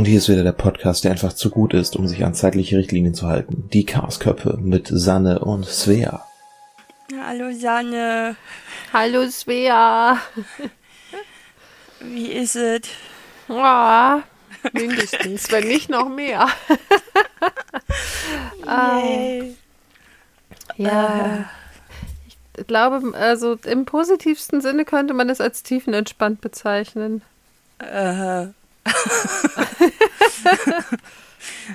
Und hier ist wieder der Podcast, der einfach zu gut ist, um sich an zeitliche Richtlinien zu halten. Die Chaosköpfe mit Sanne und Svea. Hallo Sanne. Hallo Svea. Wie ist es? Ja, mindestens, wenn nicht noch mehr. Yay. Ja. Ich glaube, also im positivsten Sinne könnte man es als tiefenentspannt bezeichnen. Äh.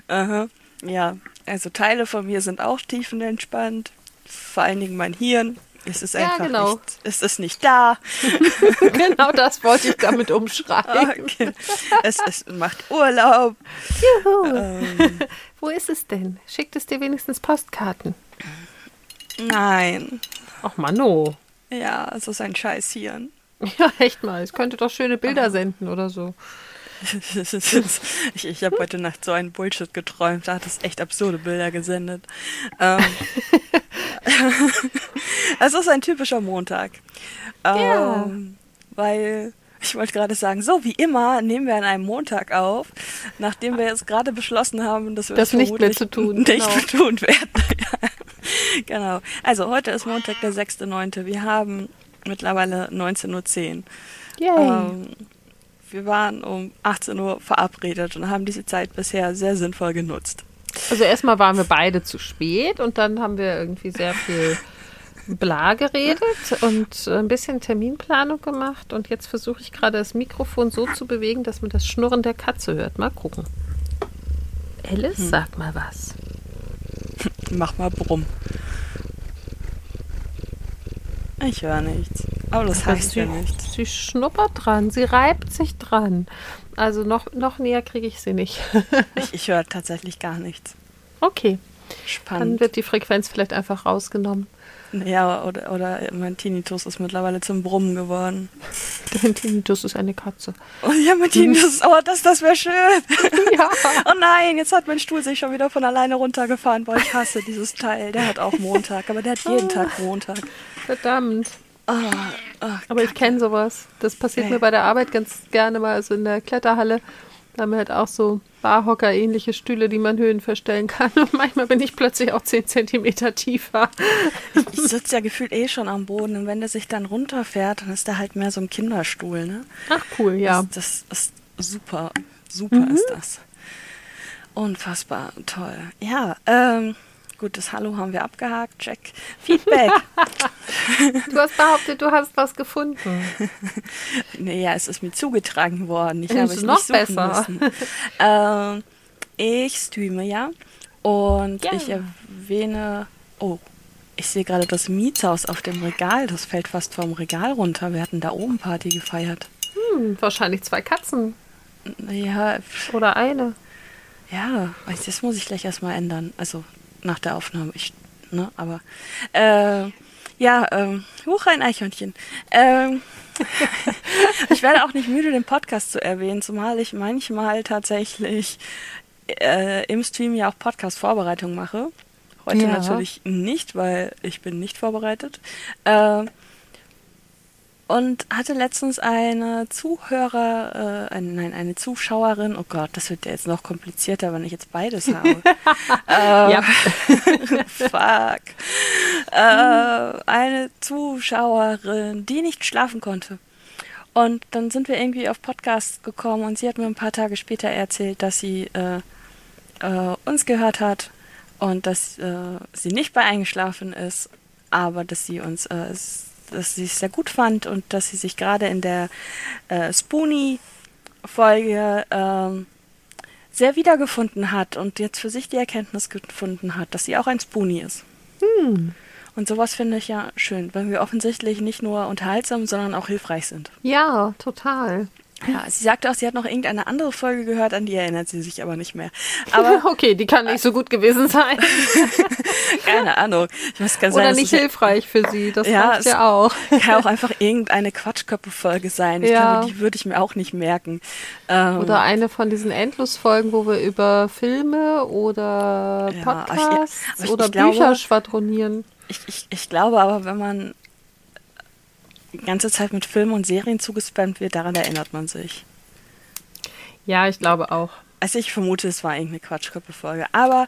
Aha. Ja, also Teile von mir sind auch tiefenentspannt. Vor allen Dingen mein Hirn. Es ist Ja, einfach genau. nicht, es ist nicht da. genau das wollte ich damit umschreiben. Okay. Es, es macht Urlaub. Juhu. Ähm, Wo ist es denn? Schickt es dir wenigstens Postkarten? nein. Ach Mano. Ja, es ist ein scheiß Hirn. Ja, echt mal. Es könnte doch schöne Bilder senden oder so. ich ich habe heute Nacht so einen Bullshit geträumt. Da hat es echt absurde Bilder gesendet. Ähm, es ist ein typischer Montag. Ähm, Ja. Weil, ich wollte gerade sagen, so wie immer nehmen wir an einem Montag auf, nachdem wir jetzt gerade beschlossen haben, dass wir Das nicht mehr zu tun, Nicht genau. mehr tun werden. Genau. Also, heute ist Montag, der 6.9. Wir haben mittlerweile 19.10 Uhr. Yay. Ähm, wir waren um 18 Uhr verabredet und haben diese Zeit bisher sehr sinnvoll genutzt. Also erstmal waren wir beide zu spät und dann haben wir irgendwie sehr viel bla geredet und ein bisschen Terminplanung gemacht und jetzt versuche ich gerade das Mikrofon so zu bewegen, dass man das Schnurren der Katze hört. Mal gucken. Alice, sag mal was. Mach mal Brumm. Ich höre nichts. Aber das heißt sie, ja nichts. sie schnuppert dran, sie reibt sich dran. Also noch, noch näher kriege ich sie nicht. Ich, ich höre tatsächlich gar nichts. okay, dann Spannend. wird die Frequenz vielleicht einfach rausgenommen. Ja, oder, oder mein Tinnitus ist mittlerweile zum Brummen geworden. Dein Tinnitus ist eine Katze. Oh ja, mein Tinnitus, oh, das, das wäre schön. Ja. Oh nein, jetzt hat mein Stuhl sich schon wieder von alleine runtergefahren. Boah, ich hasse dieses Teil. Der hat auch Montag, aber der hat jeden Tag Montag. Verdammt. Oh, oh, Aber ich kenne sowas. Das passiert Okay. mir bei der Arbeit ganz gerne mal, also in der Kletterhalle. Da haben wir halt auch so Barhocker-ähnliche Stühle, die man Höhen verstellen kann. Und manchmal bin ich plötzlich auch 10 Zentimeter tiefer. Ich sitze ja gefühlt eh schon am Boden und wenn der sich dann runterfährt, dann ist der halt mehr so ein Kinderstuhl, ne? Ach cool, ja. Mhm. Das, das ist super. Super ist das. Unfassbar toll. Ja, ähm, gut, das Hallo haben wir abgehakt. Check. Feedback. Du hast behauptet, du hast was gefunden. naja, es ist mir zugetragen worden. Ich habe es noch nicht besser. müssen. ähm, ich streame ja und Ja. ich erwähne. Oh, ich sehe gerade das Mietshaus auf dem Regal. Das fällt fast vom Regal runter. Wir hatten da oben Party gefeiert. Hm, wahrscheinlich zwei Katzen Ja, oder eine. Ja, das muss ich gleich erstmal ändern. Also nach der Aufnahme. Ich, ne, aber äh, ja, ähm, huch, ein Eichhörnchen. Ähm, ich werde auch nicht müde, den Podcast zu erwähnen, zumal ich manchmal tatsächlich äh, im Stream ja auch Podcast-Vorbereitung mache. Heute Ja. natürlich nicht, weil ich bin nicht vorbereitet. Äh, und hatte letztens eine Zuhörer, äh, ein, nein, eine Zuschauerin, oh Gott, das wird ja jetzt noch komplizierter, wenn ich jetzt beides habe. äh, Ja. Fuck. Äh, eine Zuschauerin, die nicht schlafen konnte. Und dann sind wir irgendwie auf Podcast gekommen und sie hat mir ein paar Tage später erzählt, dass sie äh, äh, uns gehört hat und dass äh, sie nicht bei eingeschlafen ist, aber dass sie uns, äh, dass sie es sehr gut fand und dass sie sich gerade in der äh, Spoonie-Folge ähm, sehr wiedergefunden hat und jetzt für sich die Erkenntnis gefunden hat, dass sie auch ein Spoonie ist. Und sowas finde ich ja schön, weil wir offensichtlich nicht nur unterhaltsam, sondern auch hilfreich sind. Ja, total. Ja, sie sagte auch, sie hat noch irgendeine andere Folge gehört, an die erinnert sie sich aber nicht mehr. Aber okay, die kann nicht so gut gewesen sein. keine Ahnung. Ich weiß ganz Oder sein, nicht hilfreich für sie. Das Ja, ja auch. kann auch einfach irgendeine Quatschköpfe-Folge sein. Ich Ja. glaube, die würde ich mir auch nicht merken. Ähm, Oder eine von diesen Endlosfolgen, wo wir über Filme oder Ja, aber ich- Podcasts ich- oder ich glaube- Bücher schwadronieren. ich, ich, ich glaube aber, wenn man die ganze Zeit mit Filmen und Serien zugespammt wird, daran erinnert man sich. Ja, ich glaube auch. also ich vermute, es war irgendeine Quatschköppe-Folge. Aber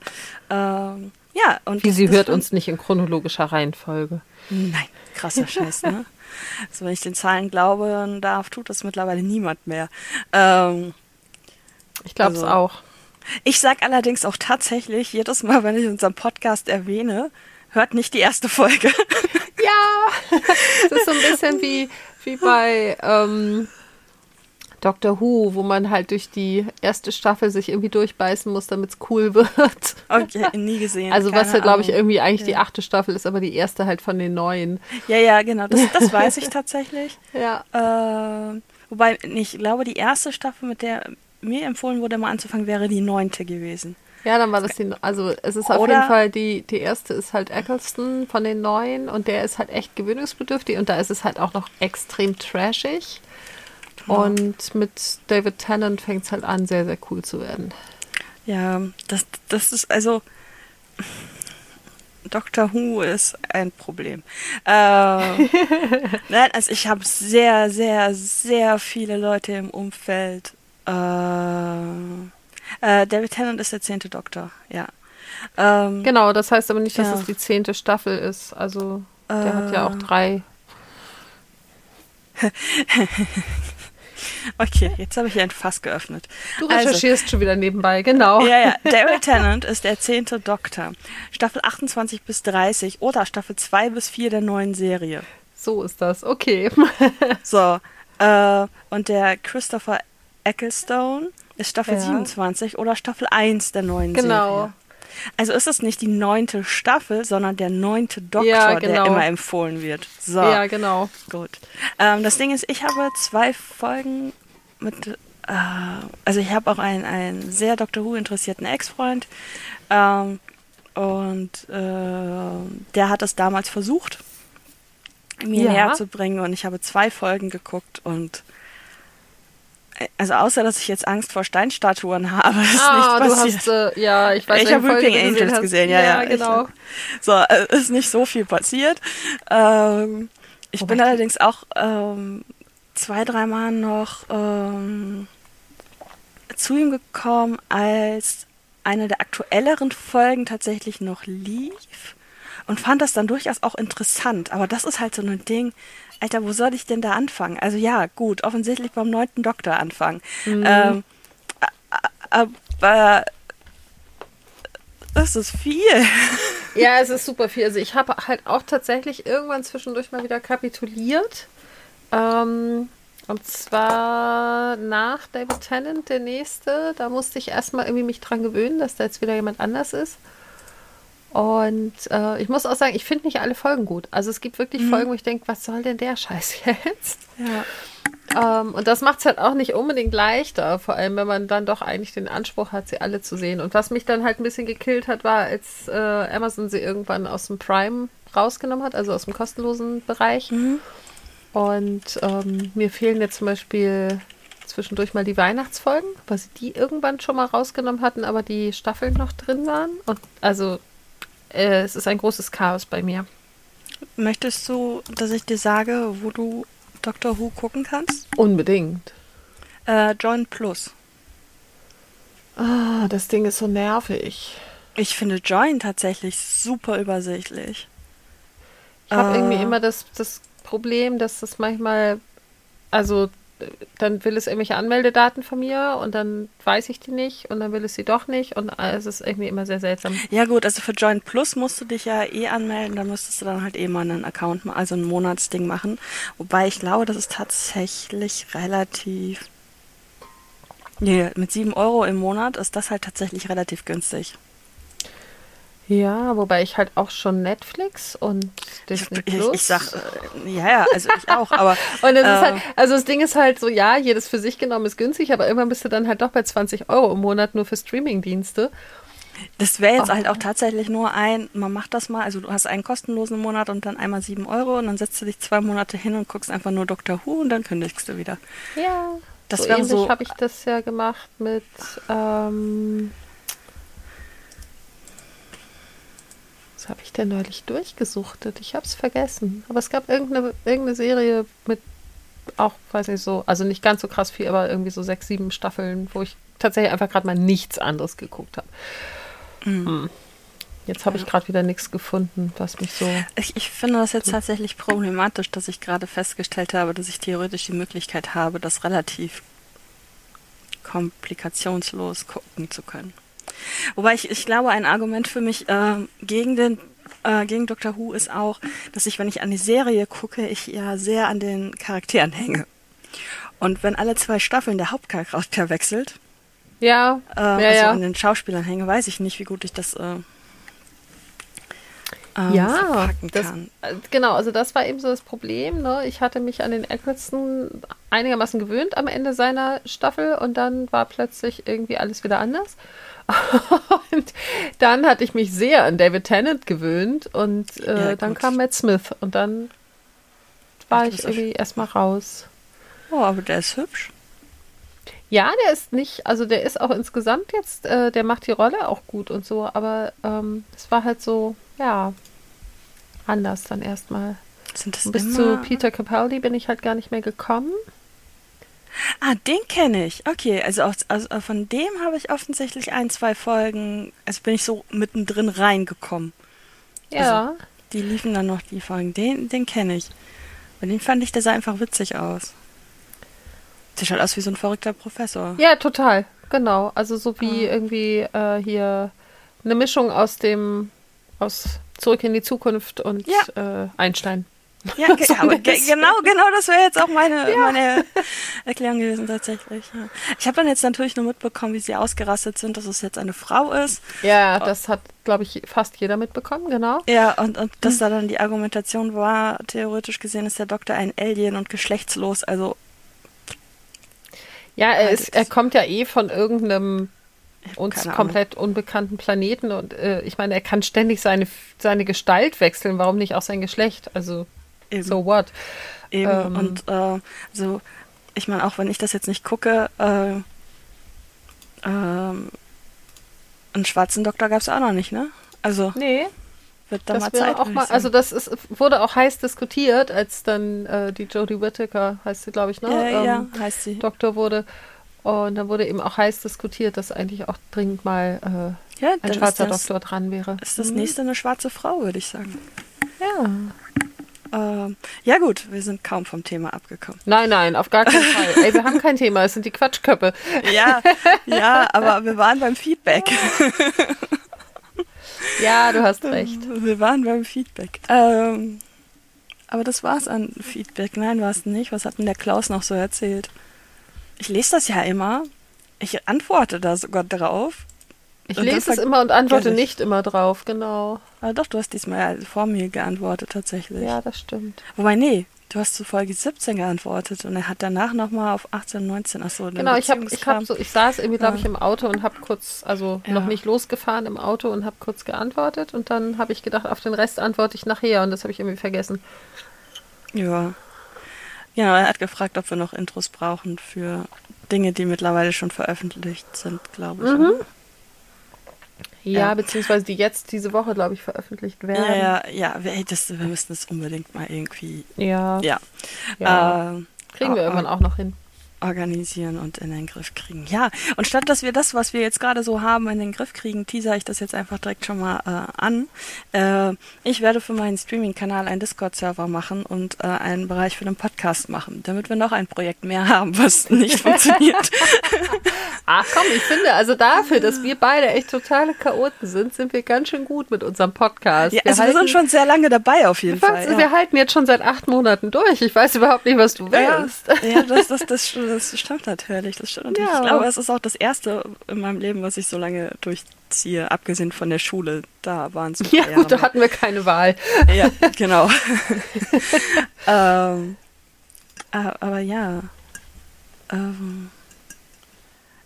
ähm, ja, und Wie sie hört uns nicht in chronologischer Reihenfolge. Nein, krasser Scheiß, ne? Also wenn ich den Zahlen glauben darf, tut das mittlerweile niemand mehr. Ähm, Ich glaube es Also- auch. ich sag allerdings auch tatsächlich, jedes Mal, wenn ich unseren Podcast erwähne, hört nicht die erste Folge. Ja, es ist so ein bisschen wie, wie bei ähm, Doctor Who, wo man halt durch die erste Staffel sich irgendwie durchbeißen muss, damit es cool wird. Okay, nie gesehen. Also was ja, glaube ich, irgendwie eigentlich die Ja. achte Staffel ist, aber die erste halt von den neuen. Ja, ja, genau, das, das weiß ich tatsächlich. Ja. Äh, wobei, ich glaube, die erste Staffel, mit der mir empfohlen wurde, mal anzufangen, wäre die neunte gewesen. Ja, dann war das die, also es ist auf Oder- jeden Fall, die, die erste ist halt Eccleston von den neuen und der ist halt echt gewöhnungsbedürftig und da ist es halt auch noch extrem trashig. Und mit David Tennant fängt es halt an, sehr, sehr cool zu werden. Ja, das, das ist also. Doctor Who ist ein Problem. Ähm, nein, also ich habe sehr, sehr, sehr viele Leute im Umfeld. Äh, äh, David Tennant ist der zehnte Doktor, ja. Ähm, Genau, das heißt aber nicht, dass Ja. es die zehnte Staffel ist. Also der hat ja auch Äh. drei. Okay, jetzt habe ich hier ein Fass geöffnet. Du Also- recherchierst schon wieder nebenbei, genau. Ja, ja. Daryl Tennant ist der zehnte Doktor. Staffel 28 bis 30 oder Staffel 2 bis 4 der neuen Serie. So ist das. Okay. So. Äh, und der Christopher Ecclestone ist Staffel Ja. 27 oder Staffel 1 der neuen Genau. Serie. Also ist es nicht die neunte Staffel, sondern der neunte Doktor, Ja, der genau. immer empfohlen wird. So. Ja, genau. Gut. Ähm, das Ding ist, ich habe zwei Folgen mit. Äh, also, ich habe auch einen, einen sehr Doctor Who interessierten Ex-Freund. Ähm, und äh, der hat es damals versucht, mir Ja. näher zu bringen. Und ich habe zwei Folgen geguckt und. Also außer dass ich jetzt Angst vor Steinstatuen habe, ist ah, nicht du passiert. hast, äh, ja, ich weiß ich habe Weeping du Angels hast. gesehen, ja, ja. genau. Ich, so, äh, ist nicht so viel passiert. Ähm, ich Wobei bin die- allerdings auch ähm, zwei, dreimal noch ähm, zu ihm gekommen, als eine der aktuelleren Folgen tatsächlich noch lief und fand das dann durchaus auch interessant. Aber das ist halt so ein Ding. Alter, wo soll ich denn da anfangen? Also ja, gut, offensichtlich beim neunten Doktor anfangen. Ähm, a- a- aber das ist viel. Ja, es ist super viel. Also ich habe halt auch tatsächlich irgendwann zwischendurch mal wieder kapituliert. Ähm, und zwar nach David Tennant, der nächste. Da musste ich erstmal irgendwie mich dran gewöhnen, dass da jetzt wieder jemand anders ist. Und äh, ich muss auch sagen, ich finde nicht alle Folgen gut. Also es gibt wirklich Folgen, wo ich denke, was soll denn der Scheiß jetzt? Ja. Ähm, und das macht es halt auch nicht unbedingt leichter, vor allem wenn man dann doch eigentlich den Anspruch hat, sie alle zu sehen. Und was mich dann halt ein bisschen gekillt hat, war, als äh, Amazon sie irgendwann aus dem Prime rausgenommen hat, also aus dem kostenlosen Bereich. Und ähm, mir fehlen jetzt zum Beispiel zwischendurch mal die Weihnachtsfolgen, weil sie die irgendwann schon mal rausgenommen hatten, aber die Staffeln noch drin waren. Und also äh, es ist ein großes Chaos bei mir. Möchtest du, dass ich dir sage, wo du Doctor Who gucken kannst? Unbedingt. Äh, Join Plus. Ah, das Ding ist so nervig. Ich finde Join tatsächlich super übersichtlich. Ich habe Äh. irgendwie immer das, das Problem, dass das manchmal, also dann will es irgendwelche Anmeldedaten von mir und dann weiß ich die nicht und dann will es sie doch nicht und äh, es ist irgendwie immer sehr seltsam. Ja gut, also für Join Plus musst du dich ja eh anmelden, da müsstest du dann halt eh mal einen Account, also ein Monatsding machen. Wobei ich glaube, das ist tatsächlich relativ... Nee, mit 7 Euro im Monat ist das halt tatsächlich relativ günstig. Ja, wobei ich halt auch schon Netflix und Disney Ich, Plus. ich sag, äh, ja, ja, also ich auch, aber... und es ist äh, halt, also das Ding ist halt so, ja, jedes für sich genommen ist günstig, aber irgendwann bist du dann halt doch bei 20 Euro im Monat nur für Streamingdienste. Das wäre jetzt Oh. halt auch tatsächlich nur ein, man macht das mal, also du hast einen kostenlosen Monat und dann einmal 7 Euro und dann setzt du dich zwei Monate hin und guckst einfach nur Doctor Who und dann kündigst du wieder. Ja. Das so ähnlich so- habe ich das ja gemacht mit ähm, was habe ich denn neulich durchgesuchtet? Ich habe es vergessen. Aber es gab irgendeine, irgendeine Serie mit auch, weiß nicht so, also nicht ganz so krass viel, aber irgendwie so sechs, sieben Staffeln, wo ich tatsächlich einfach gerade mal nichts anderes geguckt habe. Hm. Jetzt habe ich gerade wieder nichts gefunden, was mich so. Ich, ich finde das jetzt tatsächlich problematisch, dass ich gerade festgestellt habe, dass ich theoretisch die Möglichkeit habe, das relativ komplikationslos gucken zu können. Wobei ich, ich glaube, ein Argument für mich äh, gegen den äh, gegen Doctor Who ist auch, dass ich, wenn ich an die Serie gucke, ich ja sehr an den Charakteren hänge. Und wenn alle zwei Staffeln der Hauptcharakter wechselt, ja, äh, ja, also ja. an den Schauspielern hänge, weiß ich nicht, wie gut ich das äh, ähm, ja, das, kann. äh, genau, also das war eben so das Problem. Ne? Ich hatte mich an den Eccleston einigermaßen gewöhnt am Ende seiner Staffel und dann war plötzlich irgendwie alles wieder anders. und dann hatte ich mich sehr an David Tennant gewöhnt und äh, Ja, dann kam Matt Smith und dann war Ach, ich irgendwie erstmal raus. Oh, aber der ist hübsch. Ja, der ist nicht, also der ist auch insgesamt jetzt, äh, der macht die Rolle auch gut und so, aber ähm, es war halt so, ja, anders dann erstmal. Sind das Bis zu Peter Capaldi bin ich halt gar nicht mehr gekommen. Ah, den kenne ich. Okay, also, aus, also von dem habe ich offensichtlich ein, zwei Folgen, also bin ich so mittendrin reingekommen. Ja. Die liefen dann noch die Folgen. Den, den kenne ich. Bei dem fand ich, der sah einfach witzig aus. Sieht halt aus wie so ein verrückter Professor. ja, total, genau. Also so wie Ah. irgendwie äh, hier eine Mischung aus dem, aus Zurück in die Zukunft und äh, Einstein. Ja, ge aber ge genau, genau, das wäre jetzt auch meine, meine Erklärung gewesen tatsächlich. Ja. Ich habe dann jetzt natürlich nur mitbekommen, wie sie ausgerastet sind, dass es jetzt eine Frau ist. Ja, das hat, glaube ich, fast jeder mitbekommen, genau. Ja, und, und dass da dann die Argumentation war, theoretisch gesehen ist der Doktor ein Alien und geschlechtslos, also Ja, er, ist, er kommt ja eh von irgendeinem uns komplett unbekannten Planeten und äh, ich meine, er kann ständig seine, seine Gestalt wechseln, warum nicht auch sein Geschlecht? Also, eben. so what? Eben. Ähm. Und äh, so, ich meine, auch wenn ich das jetzt nicht gucke, äh, ähm, einen schwarzen Doktor gab es auch noch nicht, ne? Also Nee, wird da mal das wäre Zeit. auch mal, also das ist, wurde auch heiß diskutiert, als dann äh, die Jodie Whittaker, heißt sie, glaube ich, ne? ja, ja, ähm, heißt sie. Doktor wurde. Und dann wurde eben auch heiß diskutiert, dass eigentlich auch dringend mal äh, Ja, ein schwarzer das, Doktor dran wäre. ist das Mhm. nächste eine schwarze Frau, würde ich sagen. Ja. Ähm, ja gut, wir sind kaum vom Thema abgekommen. Nein, nein, auf gar keinen Fall. Ey, wir haben kein Thema, es sind die Quatschköppe. Ja, ja, aber wir waren beim Feedback. Ja, du hast recht. Wir waren beim Feedback. Ähm, aber das war's an Feedback. Nein, war es nicht. Was hat denn der Klaus noch so erzählt? Ich lese das ja immer. Ich antworte da sogar drauf. Ich lese es immer und antworte nicht immer drauf, genau. Aber doch, du hast diesmal vor mir geantwortet tatsächlich. Ja, das stimmt. Wobei, nee, du hast zu Folge 17 geantwortet und er hat danach nochmal auf 18, 19, achso, Genau, ich habe ich hab so, ich saß irgendwie, glaube ich, im Auto und habe kurz, also Ja. noch nicht losgefahren im Auto und habe kurz geantwortet und dann habe ich gedacht, auf den Rest antworte ich nachher und das habe ich irgendwie vergessen. Ja. Ja, er hat gefragt, ob wir noch Intros brauchen für Dinge, die mittlerweile schon veröffentlicht sind, glaube ich. Mhm. Ja, Ja. beziehungsweise die jetzt diese Woche, glaube ich, veröffentlicht werden. Ja, ja, ja, wir, ey, das, wir müssen das unbedingt mal irgendwie, Ja, ja, ja. äh, kriegen wir ah, irgendwann ah. auch noch hin. Organisieren und in den Griff kriegen. Ja, und statt dass wir das, was wir jetzt gerade so haben, in den Griff kriegen, teaser ich das jetzt einfach direkt schon mal äh, an. Äh, ich werde für meinen Streaming-Kanal einen Discord-Server machen und äh, einen Bereich für den Podcast machen, damit wir noch ein Projekt mehr haben, was nicht funktioniert. Ach komm, ich finde, also dafür, dass wir beide echt totale Chaoten sind, sind wir ganz schön gut mit unserem Podcast. ja, also wir halten- sind schon sehr lange dabei auf jeden Was? Fall. Wir halten jetzt schon seit acht Monaten durch. Ich weiß überhaupt nicht, was du Ja, willst. ja das, das, das, das stimmt natürlich. Das stimmt natürlich. Ja. Ich glaube, es ist auch das erste in meinem Leben, was ich so lange durchziehe, abgesehen von der Schule. Da waren es Ja, gut, da hatten wir keine Wahl. Ja, genau. ähm, aber ja. Ähm,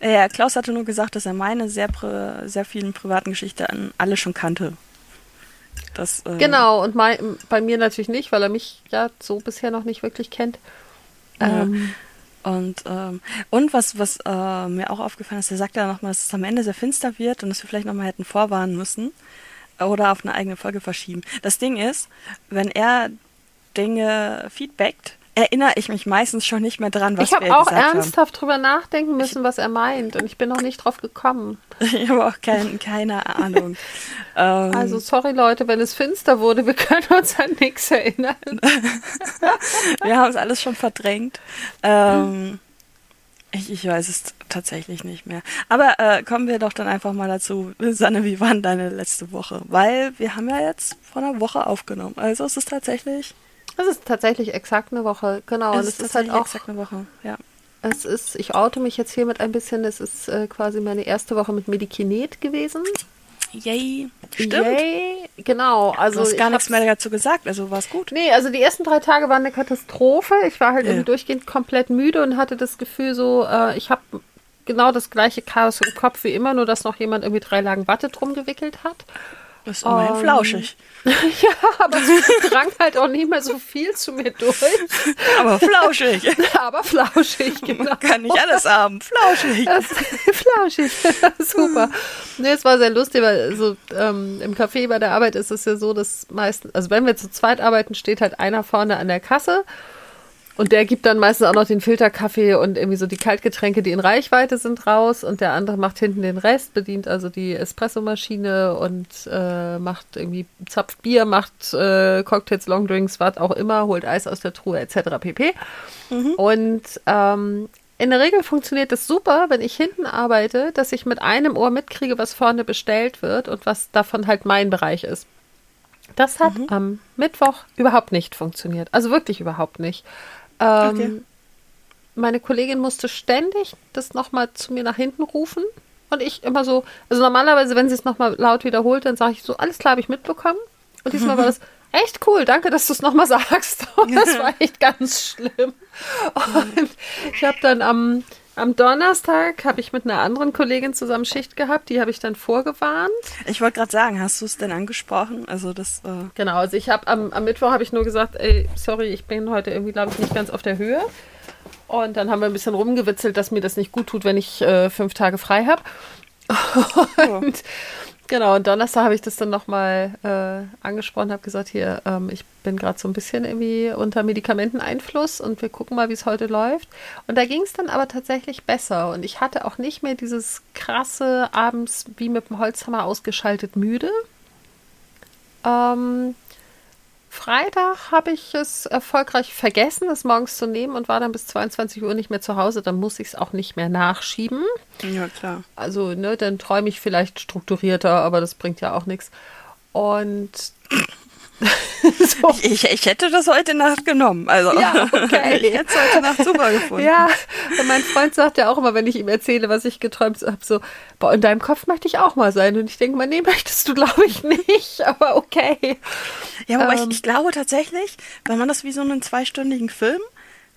ja, Klaus hatte nur gesagt, dass er meine sehr, sehr vielen privaten Geschichten alle schon kannte. Das, ähm, Genau, und mein, bei mir natürlich nicht, weil er mich ja so bisher noch nicht wirklich kennt. Ja. Ähm, Und, ähm, und was, was äh, mir auch aufgefallen ist, er sagt ja nochmal, dass es am Ende sehr finster wird und dass wir vielleicht nochmal hätten vorwarnen müssen oder auf eine eigene Folge verschieben. Das Ding ist, wenn er Dinge feedbackt, erinnere ich mich meistens schon nicht mehr dran, was ich habe wir auch gesagt ernsthaft drüber nachdenken müssen, was er meint. Und ich bin noch nicht drauf gekommen. haben. Ich habe auch kein, keine Ahnung. ähm, Also sorry Leute, wenn es finster wurde, wir können uns an nichts erinnern. wir haben es alles schon verdrängt. Ähm, ich, ich weiß es tatsächlich nicht mehr. Aber äh, kommen wir doch dann einfach mal dazu. Sanne, wie war deine letzte Woche? Weil wir haben ja jetzt vor einer Woche aufgenommen. Also es ist tatsächlich, Das ist tatsächlich exakt eine Woche, genau. Und es es ist halt auch, exakt eine Woche. Ja. es ist, ich oute mich jetzt hiermit ein bisschen, es ist äh, quasi meine erste Woche mit Medikinet gewesen. Yay. Stimmt. Yay. Genau, also du hast gar ich nichts mehr dazu gesagt, also war es gut. Nee, also die ersten drei Tage waren eine Katastrophe. Ich war halt Ja. irgendwie durchgehend komplett müde und hatte das Gefühl so, äh, ich habe genau das gleiche Chaos im Kopf wie immer, nur dass noch jemand irgendwie drei Lagen Watte drum gewickelt hat. Das ist immerhin Ähm, flauschig. ja, aber es drang halt auch nicht mehr so viel zu mir durch. Aber flauschig. Aber flauschig, genau. Kann nicht alles haben. Flauschig. Das, flauschig, super. Nee, es war sehr lustig, weil so ähm, im Café bei der Arbeit ist es ja so, dass meistens, also wenn wir zu zweit arbeiten, steht halt einer vorne an der Kasse und der gibt dann meistens auch noch den Filterkaffee und irgendwie so die Kaltgetränke, die in Reichweite sind, raus und der andere macht hinten den Rest, bedient also die Espressomaschine und äh, macht irgendwie zapft Bier, macht äh, Cocktails, Longdrinks, was auch immer, holt Eis aus der Truhe etc. pp. Und ähm, in der Regel funktioniert das super, wenn ich hinten arbeite, dass ich mit einem Ohr mitkriege, was vorne bestellt wird und was davon halt mein Bereich ist. Das hat am Mittwoch überhaupt nicht funktioniert. Also wirklich überhaupt nicht. Ähm, Okay. Meine Kollegin musste ständig das nochmal zu mir nach hinten rufen. Und ich immer so, also normalerweise, wenn sie es nochmal laut wiederholt, dann sage ich so, alles klar, habe ich mitbekommen. Und diesmal war das echt cool, danke, dass du es nochmal sagst. Und das war echt ganz schlimm. Und ich habe dann am, am Donnerstag, habe ich mit einer anderen Kollegin zusammen Schicht gehabt, die habe ich dann vorgewarnt. Ich wollte gerade sagen, hast du es denn angesprochen? Also das, äh, Genau, also ich habe am, am Mittwoch habe ich nur gesagt, ey, sorry, ich bin heute irgendwie, glaube ich, nicht ganz auf der Höhe. Und dann haben wir ein bisschen rumgewitzelt, dass mir das nicht gut tut, wenn ich äh, fünf Tage frei habe. Und genau, und Donnerstag habe ich das dann nochmal äh, angesprochen, habe gesagt, hier, ähm, ich bin gerade so ein bisschen irgendwie unter Medikamenteneinfluss und wir gucken mal, wie es heute läuft. Und da ging es dann aber tatsächlich besser. Und ich hatte auch nicht mehr dieses krasse abends wie mit dem Holzhammer ausgeschaltet müde. Ähm, Freitag habe ich es erfolgreich vergessen, es morgens zu nehmen und war dann bis 22 Uhr nicht mehr zu Hause. Dann muss ich es auch nicht mehr nachschieben. ja klar. Also, ne, dann träume ich vielleicht strukturierter, aber das bringt ja auch nichts. Und so. Ich, ich hätte das heute Nacht genommen. Also Ja, okay. ich hätte es heute Nacht super gefunden. Ja, und mein Freund sagt ja auch immer, wenn ich ihm erzähle, was ich geträumt habe, so, boah, in deinem Kopf möchte ich auch mal sein. Und ich denke mal, nee, möchtest du, glaube ich, nicht. Aber okay. Ja, wobei Ähm. ich, ich glaube tatsächlich, wenn man das wie so einen zweistündigen Film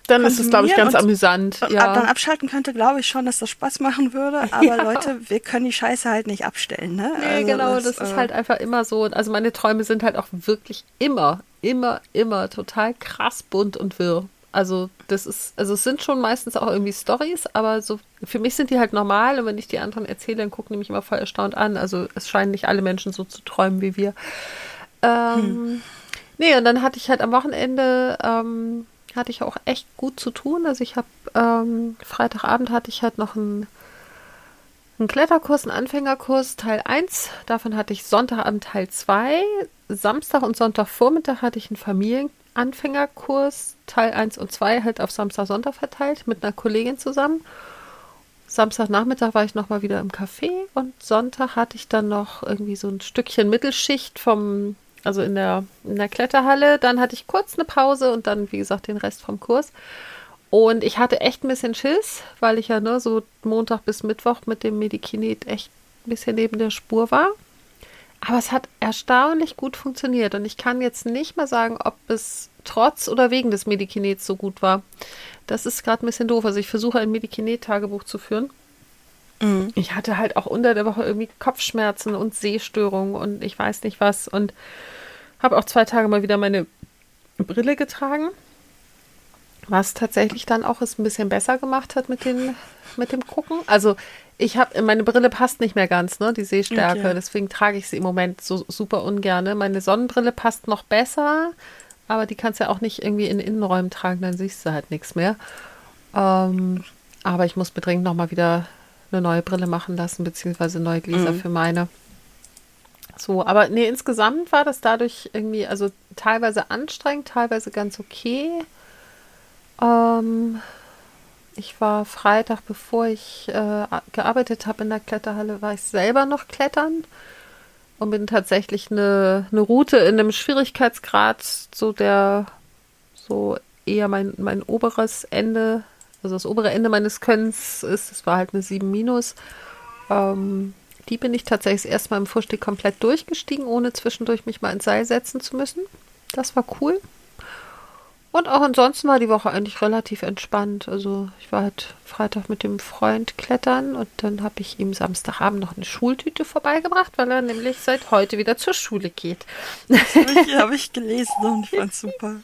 Dann ist es, glaube ich, ganz und- amüsant. und Ja. ab- dann abschalten könnte, glaube ich schon, dass das Spaß machen würde. Aber Leute, wir können die Scheiße halt nicht abstellen, ne? Nee, Also genau, das, ist äh, halt einfach immer so. Also meine Träume sind halt auch wirklich immer, immer, immer total krass bunt und wirr. Also das ist, also es sind schon meistens auch irgendwie Stories, aber so für mich sind die halt normal und wenn ich die anderen erzähle, dann gucken die mich immer voll erstaunt an. Also es scheinen nicht alle Menschen so zu träumen wie wir. Ähm, Nee, und dann hatte ich halt am Wochenende, ähm, hatte ich auch echt gut zu tun. Also ich habe, ähm, Freitagabend hatte ich halt noch einen, einen Kletterkurs, einen Anfängerkurs, Teil 1. Davon hatte ich Sonntagabend Teil 2. Samstag und Sonntagvormittag hatte ich einen Familienanfängerkurs, Teil 1 und 2, halt auf Samstag, Sonntag verteilt, mit einer Kollegin zusammen. Samstagnachmittag war ich nochmal wieder im Café und Sonntag hatte ich dann noch irgendwie so ein Stückchen Mittelschicht vom, also in der, in der Kletterhalle. Dann hatte ich kurz eine Pause und dann, wie gesagt, den Rest vom Kurs. Und ich hatte echt ein bisschen Schiss, weil ich ja ne, so Montag bis Mittwoch mit dem Medikinet echt ein bisschen neben der Spur war. Aber es hat erstaunlich gut funktioniert und ich kann jetzt nicht mal sagen, ob es trotz oder wegen des Medikinets so gut war. Das ist gerade ein bisschen doof. Also ich versuche ein Medikinet-Tagebuch zu führen. Mhm. Ich hatte halt auch unter der Woche irgendwie Kopfschmerzen und Sehstörungen und ich weiß nicht was und habe auch zwei Tage mal wieder meine Brille getragen, was tatsächlich dann auch es ein bisschen besser gemacht hat mit, den, mit dem Gucken. Also ich habe, meine Brille passt nicht mehr ganz, ne, die Sehstärke, Okay. deswegen trage ich sie im Moment so super ungern. Meine Sonnenbrille passt noch besser. aber die kannst du ja auch nicht irgendwie in Innenräumen tragen, dann siehst du halt nichts mehr. Ähm, aber ich muss dringend nochmal wieder eine neue Brille machen lassen, beziehungsweise neue Gläser Mhm. für meine. So, aber nee, insgesamt war das dadurch irgendwie, also teilweise anstrengend, teilweise ganz okay. Ähm, ich war Freitag, bevor ich äh, gearbeitet habe in der Kletterhalle, war ich selber noch klettern und bin tatsächlich eine, eine Route in einem Schwierigkeitsgrad, so der so eher mein, mein oberes Ende, also das obere Ende meines Könnens ist, es war halt eine 7 minus. Ähm, die bin ich tatsächlich erstmal im Vorstieg komplett durchgestiegen, ohne zwischendurch mich mal ins Seil setzen zu müssen. Das war cool. Und auch ansonsten war die Woche eigentlich relativ entspannt. Also ich war halt Freitag mit dem Freund klettern und dann habe ich ihm Samstagabend noch eine Schultüte vorbeigebracht, weil er nämlich seit heute wieder zur Schule geht. Habe ich, hab ich gelesen und ich fand's super.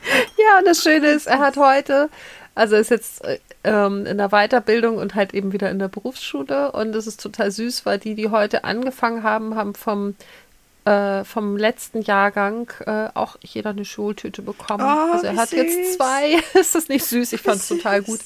Ja, und das Schöne ist, er hat heute, also er ist jetzt äh, ähm, in der Weiterbildung und halt eben wieder in der Berufsschule und es ist total süß, weil die, die heute angefangen haben, haben vom äh, vom letzten Jahrgang äh, auch jeder eine Schultüte bekommen. Oh, also er hat jetzt süß. zwei. ist das nicht süß? Ich fand es total gut.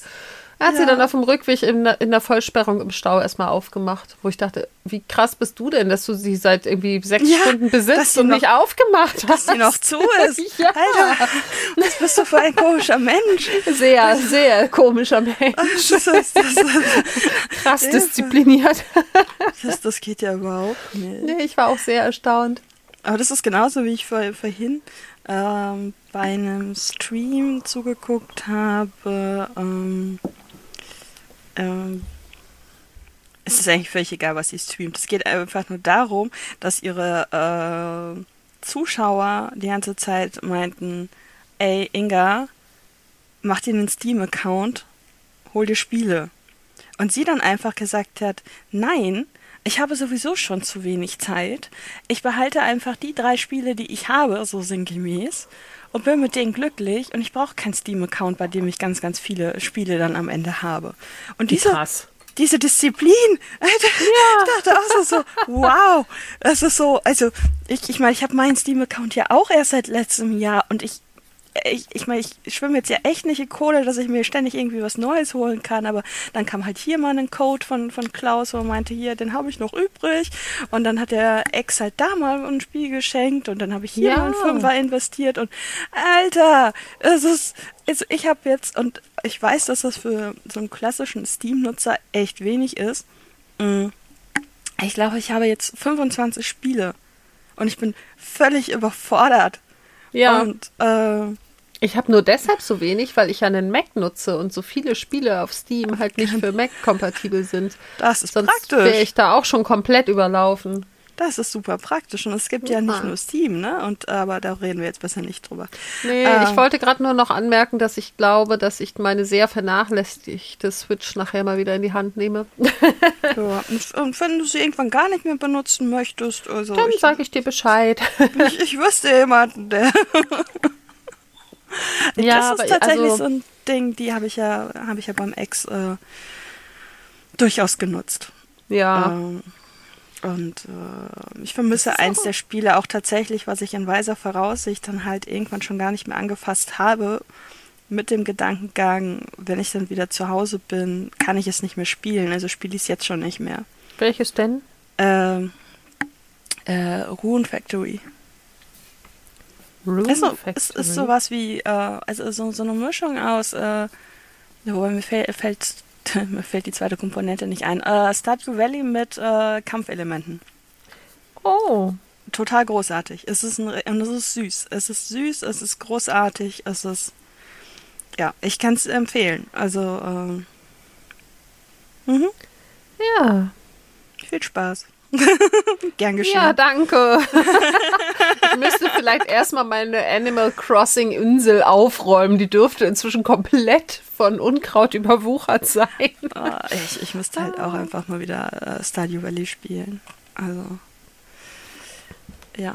Hat sie Ja. dann auf dem Rückweg in der, in der Vollsperrung im Stau erstmal aufgemacht, wo ich dachte, wie krass bist du denn, dass du sie seit irgendwie sechs Ja, Stunden dass besitzt sie und noch- nicht aufgemacht hast. Die noch zu ist. Ja. Alter, was bist du für ein komischer Mensch? Sehr, sehr komischer Mensch. Das, ist, das, das, Krass Hilfe. diszipliniert. das, das geht ja überhaupt nicht. nee, ich war auch sehr erstaunt. Aber das ist genauso, wie ich vor, vorhin ähm, bei einem Stream zugeguckt habe. Ähm, ähm, es ist eigentlich völlig egal, was sie streamt. Es geht einfach nur darum, dass ihre äh, Zuschauer die ganze Zeit meinten, ey Inga, mach dir einen Steam-Account, hol dir Spiele. Und sie dann einfach gesagt hat, nein, ich habe sowieso schon zu wenig Zeit. Ich behalte einfach die drei Spiele, die ich habe, so sinngemäß, und bin mit denen glücklich. Und ich brauche keinen Steam-Account, bei dem ich ganz, ganz viele Spiele dann am Ende habe. Und diese, krass. diese Disziplin, Alter, ich dachte auch so, so, wow, das ist so, also ich, ich meine, ich habe meinen Steam-Account ja auch erst seit letztem Jahr und ich, ich, ich meine, ich schwimme jetzt ja echt nicht in Kohle, dass ich mir ständig irgendwie was Neues holen kann, aber dann kam halt hier mal ein Code von, von Klaus, wo er meinte, hier, den habe ich noch übrig und dann hat der Ex halt da mal ein Spiel geschenkt und dann habe ich hier Ja. mal einen Fünfer investiert und Alter, es ist, also ich habe jetzt, und ich weiß, dass das für so einen klassischen Steam-Nutzer echt wenig ist, Mm. ich glaube, ich habe jetzt 25 Spiele und ich bin völlig überfordert. Ja. Und äh, Ich habe nur deshalb so wenig, weil ich ja einen Mac nutze und so viele Spiele auf Steam halt nicht für Mac kompatibel sind. das ist Sonst wäre praktisch. ich da auch schon komplett überlaufen. Das ist super praktisch. Und es gibt ja nicht nur Steam, ne? Und aber da reden wir jetzt besser nicht drüber. Nee, Ähm. ich wollte gerade nur noch anmerken, dass ich glaube, dass ich meine sehr vernachlässigte Switch nachher mal wieder in die Hand nehme. Ja. Und, und wenn du sie irgendwann gar nicht mehr benutzen möchtest, also Dann sage ich dir Bescheid. ich, ich wüsste jemanden, der. Ja, das aber ist tatsächlich also- so ein Ding, die habe ich ja, habe ich ja beim Ex äh, durchaus genutzt. Ja. Ähm, und äh, ich vermisse eins der Spiele auch tatsächlich, was ich in weiser Voraussicht dann halt irgendwann schon gar nicht mehr angefasst habe, mit dem Gedankengang, wenn ich dann wieder zu Hause bin, kann ich es nicht mehr spielen. Also spiele ich es jetzt schon nicht mehr. Welches denn? Ähm, äh, Rune Factory. Rune Also, es ist sowas wie, äh, also so, so eine Mischung aus, äh, wobei mir fällt, fällt, mir fällt die zweite Komponente nicht ein. Äh, Stardew Valley mit äh, Kampfelementen. Oh. Total großartig. Es ist ein, und es ist süß. Es ist süß, es ist großartig, es ist, ja, ich kann es empfehlen. Also, ähm, mhm, Ja. viel Spaß. Gern geschehen. Ja, danke. ich müsste vielleicht erstmal meine Animal Crossing Insel aufräumen. Die dürfte inzwischen komplett von Unkraut überwuchert sein. Ah, ich, ich müsste halt auch einfach mal wieder äh, Stardew Valley spielen. Also. Ja.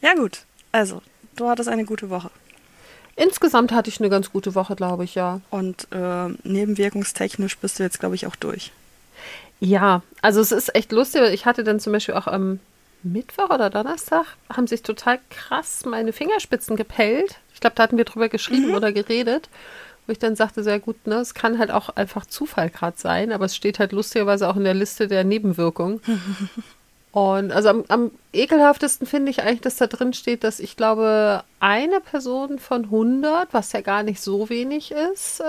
Ja, gut. Also, du hattest eine gute Woche. Insgesamt hatte ich eine ganz gute Woche, glaube ich, ja. Und äh, nebenwirkungstechnisch bist du jetzt, glaube ich, auch durch. Ja, also es ist echt lustig. Ich hatte dann zum Beispiel auch am Mittwoch oder Donnerstag haben sich total krass meine Fingerspitzen gepellt. Ich glaube, da hatten wir drüber geschrieben oder geredet. Wo ich dann sagte, sehr gut, ne, es kann halt auch einfach Zufall gerade sein, aber es steht halt lustigerweise auch in der Liste der Nebenwirkungen. Und also am, am ekelhaftesten finde ich eigentlich, dass da drin steht, dass ich glaube, eine Person von 100, was ja gar nicht so wenig ist, äh,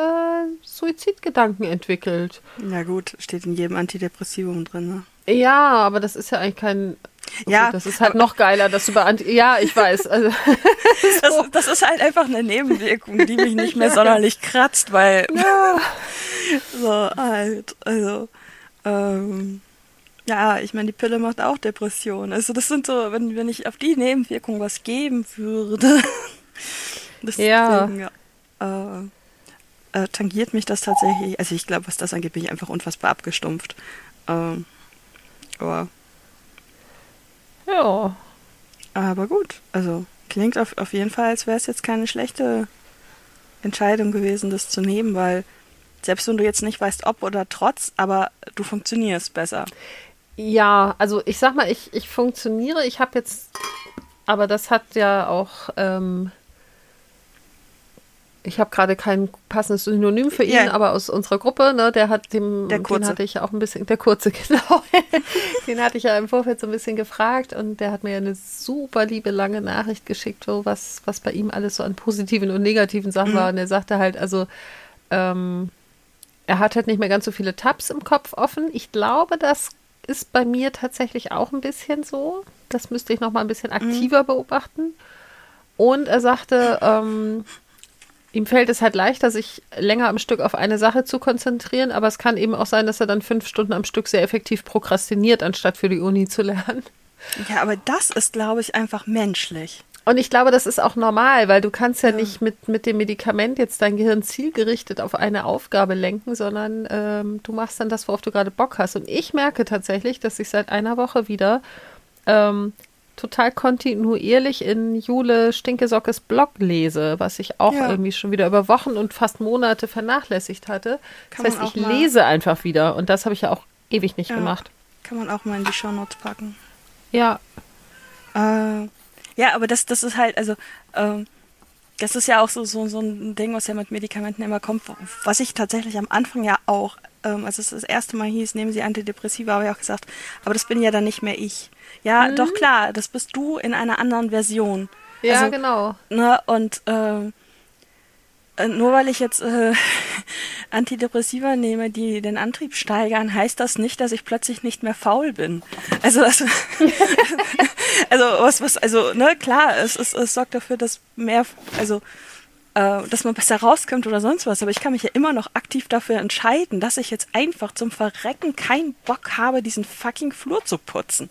Suizidgedanken entwickelt. Ja gut, steht in jedem Antidepressivum drin, ne? Ja, aber das ist ja eigentlich kein. Okay, Ja, das ist halt noch geiler, dass du bei Anti Ja, ich weiß. Also, Das, das ist halt einfach eine Nebenwirkung, die mich nicht mehr sonderlich kratzt, weil so halt, also ähm, ja, ich meine, die Pille macht auch Depression. Also das sind so, wenn, wenn ich auf die Nebenwirkung was geben würde, Ja. deswegen, ja. Äh, äh, tangiert mich das tatsächlich. Also ich glaube, was das angeht, bin ich einfach unfassbar abgestumpft. Ähm, aber, ja. aber gut, also klingt auf, auf jeden Fall, als wäre es jetzt keine schlechte Entscheidung gewesen, das zu nehmen, weil selbst wenn du jetzt nicht weißt, ob oder trotz, aber du funktionierst besser. Ja, also ich sag mal, ich, ich funktioniere. Ich habe jetzt, aber das hat ja auch, ähm, ich habe gerade kein passendes Synonym für ihn, Ja. aber aus unserer Gruppe, ne, der hat dem, Der den hatte ich ja auch ein bisschen, der kurze, genau, den hatte ich ja im Vorfeld so ein bisschen gefragt und der hat mir ja eine super liebe lange Nachricht geschickt, so was, was bei ihm alles so an positiven und negativen Sachen war und er sagte halt, also, ähm, er hat halt nicht mehr ganz so viele Tabs im Kopf offen. Ich glaube, das ist bei mir tatsächlich auch ein bisschen so. Das müsste ich noch mal ein bisschen aktiver beobachten. Und er sagte, ähm, ihm fällt es halt leichter, sich länger am Stück auf eine Sache zu konzentrieren, aber es kann eben auch sein, dass er dann fünf Stunden am Stück sehr effektiv prokrastiniert, anstatt für die Uni zu lernen. Ja, aber das ist, glaube ich, einfach menschlich. Und ich glaube, das ist auch normal, weil du kannst ja, nicht mit, mit dem Medikament jetzt dein Gehirn zielgerichtet auf eine Aufgabe lenken, sondern ähm, du machst dann das, worauf du gerade Bock hast. Und ich merke tatsächlich, dass ich seit einer Woche wieder ähm, total kontinuierlich in Jule Stinkesockes Blog lese, was ich auch Ja. irgendwie schon wieder über Wochen und fast Monate vernachlässigt hatte. Kann das heißt, ich lese einfach wieder und das habe ich ja auch ewig nicht Ja. gemacht. Kann man auch mal in die Shownotes packen. Ja, Äh, ja, aber das, das ist halt, also, ähm, das ist ja auch so, so, so ein Ding, was ja mit Medikamenten immer kommt, was ich tatsächlich am Anfang ja auch, ähm, als es das erste Mal hieß, nehmen Sie Antidepressiva, habe ich auch gesagt, aber das bin ja dann nicht mehr ich. Ja, doch klar, das bist du in einer anderen Version. ja, Also, genau. Ne, und ähm, äh, nur weil ich jetzt äh, Antidepressiva nehme, die den Antrieb steigern, heißt das nicht, dass ich plötzlich nicht mehr faul bin. Also das, also was, was, also ne, klar, es, es, es sorgt dafür, dass mehr, also äh, dass man besser rauskommt oder sonst was, aber ich kann mich ja immer noch aktiv dafür entscheiden, dass ich jetzt einfach zum Verrecken keinen Bock habe, diesen fucking Flur zu putzen.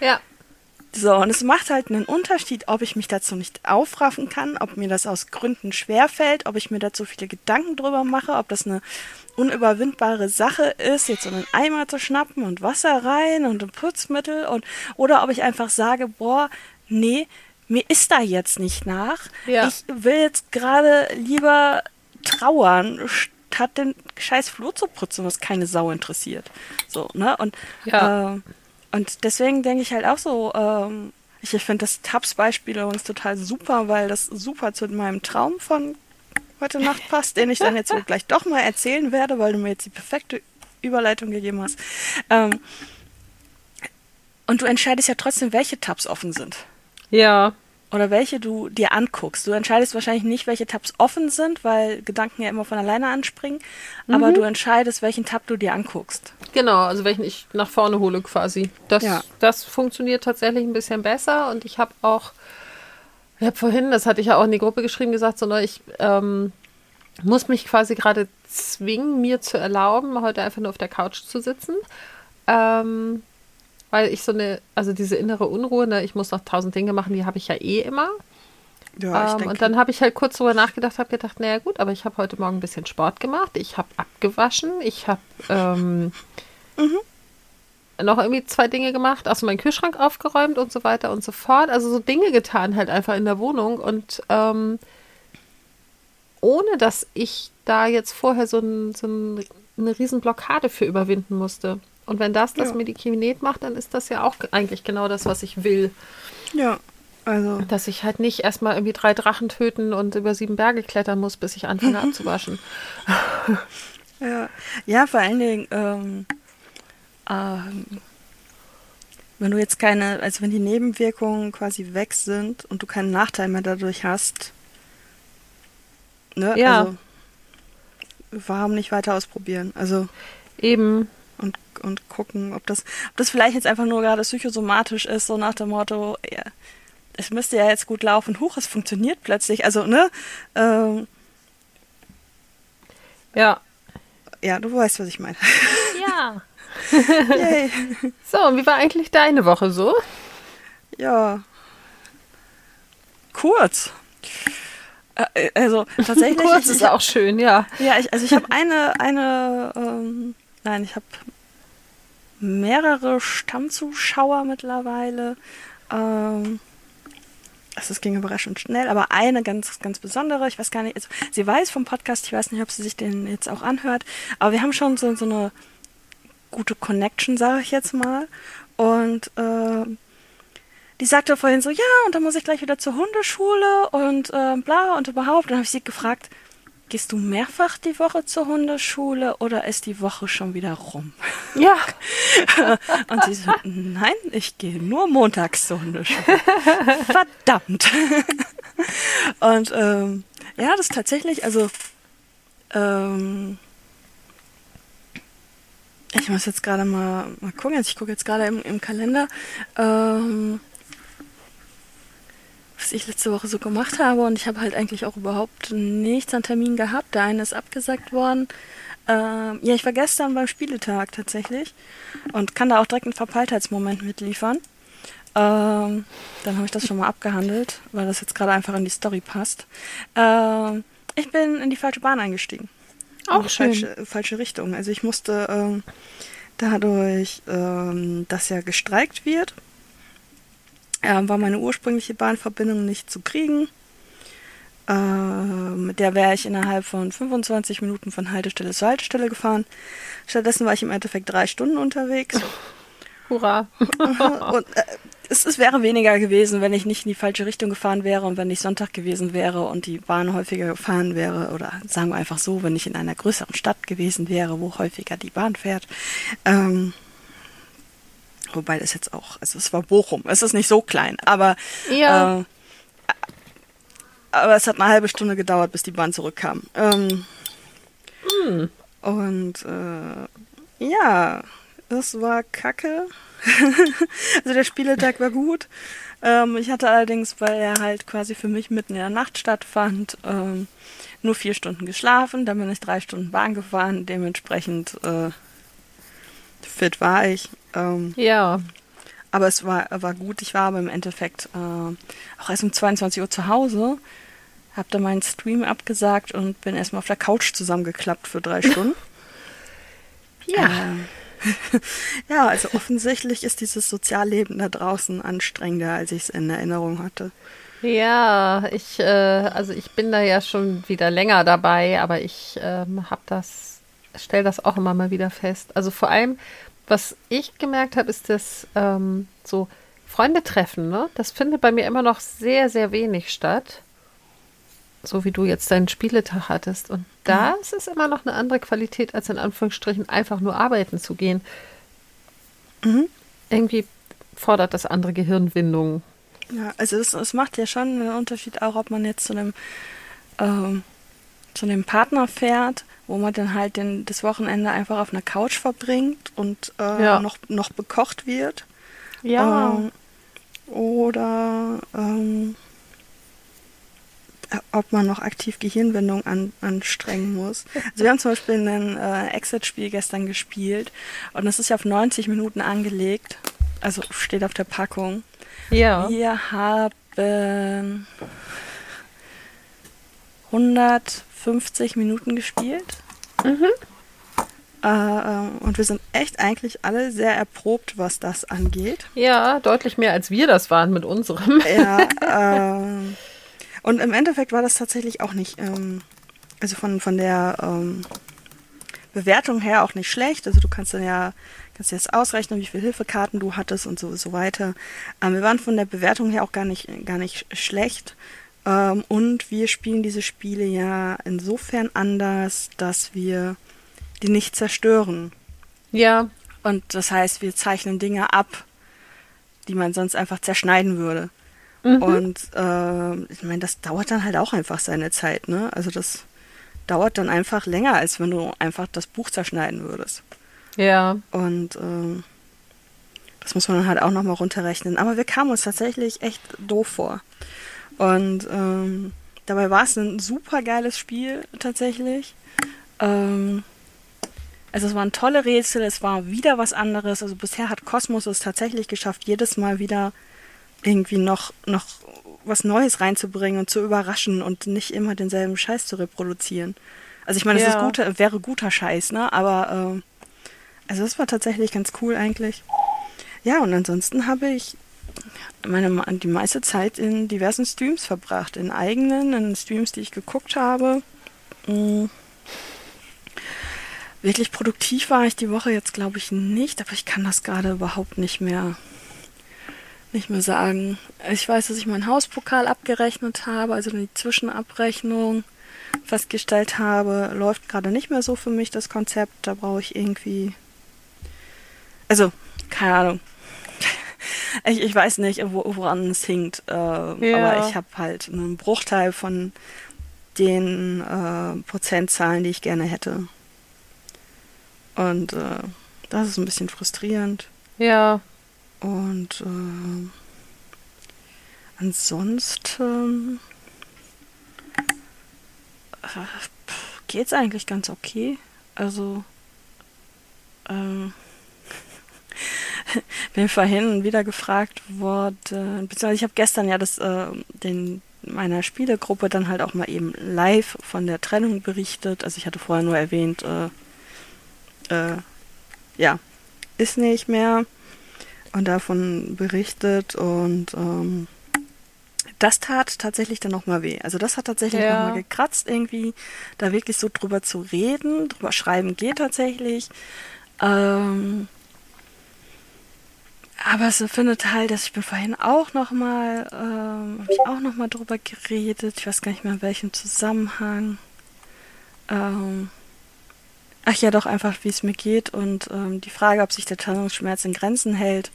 Ja. So, und es macht halt einen Unterschied, ob ich mich dazu nicht aufraffen kann, ob mir das aus Gründen schwerfällt, ob ich mir dazu viele Gedanken drüber mache, ob das eine unüberwindbare Sache ist, jetzt so einen Eimer zu schnappen und Wasser rein und ein Putzmittel und oder ob ich einfach sage, boah, nee, mir ist da jetzt nicht nach. Ja. Ich will jetzt gerade lieber trauern, statt den scheiß Flur zu putzen, was keine Sau interessiert. So, ne? Und Ja. äh, und deswegen denke ich halt auch so, ähm, ich, ich finde das Tabs-Beispiel übrigens total super, weil das super zu meinem Traum von heute Nacht passt, den ich dann jetzt wohl gleich doch mal erzählen werde, weil du mir jetzt die perfekte Überleitung gegeben hast. Ähm, und du entscheidest ja trotzdem, welche Tabs offen sind. Ja. Oder welche du dir anguckst. Du entscheidest wahrscheinlich nicht, welche Tabs offen sind, weil Gedanken ja immer von alleine anspringen. Aber Mhm. du entscheidest, welchen Tab du dir anguckst. Genau, also welchen ich nach vorne hole quasi. Das, Ja. das funktioniert tatsächlich ein bisschen besser und ich habe auch, ich habe vorhin, das hatte ich ja auch in die Gruppe geschrieben, gesagt, so, ne, ich ähm, muss mich quasi gerade zwingen, mir zu erlauben, heute einfach nur auf der Couch zu sitzen. Ähm, weil ich so eine, also diese innere Unruhe, ne, ich muss noch tausend Dinge machen, die habe ich ja eh immer. Ja, ähm, und dann habe ich halt kurz drüber nachgedacht, habe gedacht, naja gut, aber ich habe heute Morgen ein bisschen Sport gemacht, ich habe abgewaschen, ich habe ähm, noch irgendwie zwei Dinge gemacht, also meinen Kühlschrank aufgeräumt und so weiter und so fort. Also so Dinge getan halt einfach in der Wohnung und ähm, ohne dass ich da jetzt vorher so, ein, so ein, eine riesen Blockade für überwinden musste. Und wenn das das Ja. Medikinet macht, dann ist das ja auch eigentlich genau das, was ich will. Ja, also Dass ich halt nicht erstmal irgendwie drei Drachen töten und über sieben Berge klettern muss, bis ich anfange abzuwaschen. Ja, ja vor allen Dingen, ähm, ähm, wenn du jetzt keine, also wenn die Nebenwirkungen quasi weg sind und du keinen Nachteil mehr dadurch hast, ne, Ja. also warum nicht weiter ausprobieren? Also Eben. und, und gucken, ob das, ob das vielleicht jetzt einfach nur gerade psychosomatisch ist, so nach dem Motto, ja, es müsste ja jetzt gut laufen, huch, es funktioniert plötzlich. Also, ne? Ähm, Ja. ja, du weißt, was ich meine. Ja. Yay. So, und wie war eigentlich deine Woche so? Ja. Kurz. Äh, Also tatsächlich. Kurz ist ich, auch schön, ja. Ja, ich, also ich habe eine, eine, ähm, nein, ich habe mehrere Stammzuschauer mittlerweile. Ähm, also es ging überraschend schnell, aber eine ganz, ganz besondere, ich weiß gar nicht, also sie weiß vom Podcast, ich weiß nicht, ob sie sich den jetzt auch anhört, aber wir haben schon so, so eine gute Connection, sage ich jetzt mal. Und ähm, die sagte vorhin so, ja, und dann muss ich gleich wieder zur Hundeschule und äh, bla und überhaupt. Dann habe ich sie gefragt, gehst du mehrfach die Woche zur Hundeschule oder ist die Woche schon wieder rum? Ja. Und sie so, nein, ich gehe nur montags zur Hundeschule. Verdammt. Und ähm, ja, das ist tatsächlich, also ähm, ich muss jetzt gerade mal, mal gucken, jetzt, ich gucke jetzt gerade im, im Kalender, ähm, was ich letzte Woche so gemacht habe und ich habe halt eigentlich auch überhaupt nichts an Termin gehabt. Der eine ist abgesagt worden. Ähm, ja, ich war gestern beim Spieletag tatsächlich und kann da auch direkt einen Verpeiltheitsmoment mitliefern. Ähm, dann habe ich das schon mal abgehandelt, weil das jetzt gerade einfach in die Story passt. Ähm, ich bin in die falsche Bahn eingestiegen. Auch schön. Falsche, falsche Richtung. Also ich musste ähm, dadurch, ähm, dass ja gestreikt wird, ähm, war meine ursprüngliche Bahnverbindung nicht zu kriegen. Ähm, mit der wäre ich innerhalb von 25 Minuten von Haltestelle zu Haltestelle gefahren. Stattdessen war ich im Endeffekt drei Stunden unterwegs. Hurra. und äh, es, es wäre weniger gewesen, wenn ich nicht in die falsche Richtung gefahren wäre und wenn nicht Sonntag gewesen wäre und die Bahn häufiger gefahren wäre. Oder sagen wir einfach so, wenn ich in einer größeren Stadt gewesen wäre, wo häufiger die Bahn fährt. Ähm, wobei das jetzt auch, also es war Bochum, es ist nicht so klein, aber Ja. äh, aber es hat eine halbe Stunde gedauert, bis die Bahn zurückkam. Ähm, Und äh, ja, das war kacke. also der Spieletag war gut. Ähm, ich hatte allerdings, weil er halt quasi für mich mitten in der Nacht stattfand, ähm, nur vier Stunden geschlafen. Dann bin ich drei Stunden Bahn gefahren. Dementsprechend äh, fit war ich. Ähm, Ja. aber es war, war gut. Ich war aber im Endeffekt äh, auch erst um 22 Uhr zu Hause. Hab dann meinen Stream abgesagt und bin erstmal auf der Couch zusammengeklappt für drei Stunden. Ja. Ähm, ja, also offensichtlich ist dieses Sozialleben da draußen anstrengender, als ich es in Erinnerung hatte. Ja, ich, äh, also ich bin da ja schon wieder länger dabei, aber ich ähm, habe das, stelle das auch immer mal wieder fest. Also vor allem, was ich gemerkt habe, ist das ähm, so Freunde treffen, ne? Das findet bei mir immer noch sehr, sehr wenig statt. So wie du jetzt deinen Spieletag hattest. Und das ist immer noch eine andere Qualität, als in Anführungsstrichen einfach nur arbeiten zu gehen. Mhm. Irgendwie fordert das andere Gehirnwindungen. Ja, also es, es macht ja schon einen Unterschied auch, ob man jetzt zu einem ähm, zu einem Partner fährt, wo man dann halt den, das Wochenende einfach auf einer Couch verbringt und äh, Ja. noch, noch bekocht wird. Ja. Ähm, oder ähm, ob man noch aktiv Gehirnwindung an, anstrengen muss. Also wir haben zum Beispiel ein äh, Exit-Spiel gestern gespielt und das ist ja auf 90 Minuten angelegt. Also steht auf der Packung. ja. Wir haben 150 Minuten gespielt. Äh, äh, und wir sind echt eigentlich alle sehr erprobt, was das angeht. Ja, deutlich mehr als wir das waren mit unserem. Ja, ähm, und im Endeffekt war das tatsächlich auch nicht, ähm, also von, von der ähm, Bewertung her auch nicht schlecht. Also du kannst dann ja kannst jetzt ausrechnen, wie viele Hilfekarten du hattest und so, so weiter. Ähm, wir waren von der Bewertung her auch gar nicht, gar nicht schlecht. Ähm, und wir spielen diese Spiele ja insofern anders, dass wir die nicht zerstören. Ja. Und das heißt, wir zeichnen Dinge ab, die man sonst einfach zerschneiden würde. Mhm. Und äh, ich meine, das dauert dann halt auch einfach seine Zeit, ne? Also das dauert dann einfach länger, als wenn du einfach das Buch zerschneiden würdest. Ja. Und äh, das muss man dann halt auch nochmal runterrechnen. Aber wir kamen uns tatsächlich echt doof vor. Und ähm, dabei war es ein super geiles Spiel tatsächlich. Ähm, also es waren tolle Rätsel, es war wieder was anderes. Also bisher hat Kosmos es tatsächlich geschafft, jedes Mal wieder irgendwie noch, noch was Neues reinzubringen und zu überraschen und nicht immer denselben Scheiß zu reproduzieren. Also ich meine, es ja. ist guter, wäre guter Scheiß, ne? Aber äh, also das war tatsächlich ganz cool eigentlich. Ja, und ansonsten habe ich meine die meiste Zeit in diversen Streams verbracht, in eigenen, in Streams, die ich geguckt habe. Mhm. Wirklich produktiv war ich die Woche jetzt, glaube ich, nicht, aber ich kann das gerade überhaupt nicht mehr nicht mehr sagen. Ich weiß, dass ich meinen Hauspokal abgerechnet habe, also die Zwischenabrechnung festgestellt habe, läuft gerade nicht mehr so für mich das Konzept. Da brauche ich irgendwie. Also, keine Ahnung. Ich, ich weiß nicht, wo, woran es hinkt. Äh, ja. Aber ich habe halt einen Bruchteil von den äh, Prozentzahlen, die ich gerne hätte. Und äh, das ist ein bisschen frustrierend. Ja, und äh, ansonsten äh, geht's eigentlich ganz okay. Also ähm, bin vorhin wieder gefragt worden, beziehungsweise ich habe gestern ja das äh, den meiner Spielegruppe dann halt auch mal eben live von der Trennung berichtet. Also ich hatte vorher nur erwähnt, äh, äh, ja, ist nicht mehr und davon berichtet und ähm, das tat tatsächlich dann nochmal weh. Also das hat tatsächlich ja. nochmal gekratzt irgendwie, da wirklich so drüber zu reden, drüber schreiben geht tatsächlich. Ähm, aber es findet halt, dass ich bin vorhin auch nochmal, ähm, habe ich auch nochmal drüber geredet, ich weiß gar nicht mehr in welchem Zusammenhang. Ähm, Ach ja, doch einfach, wie es mir geht und ähm, die Frage, ob sich der Trennungsschmerz in Grenzen hält,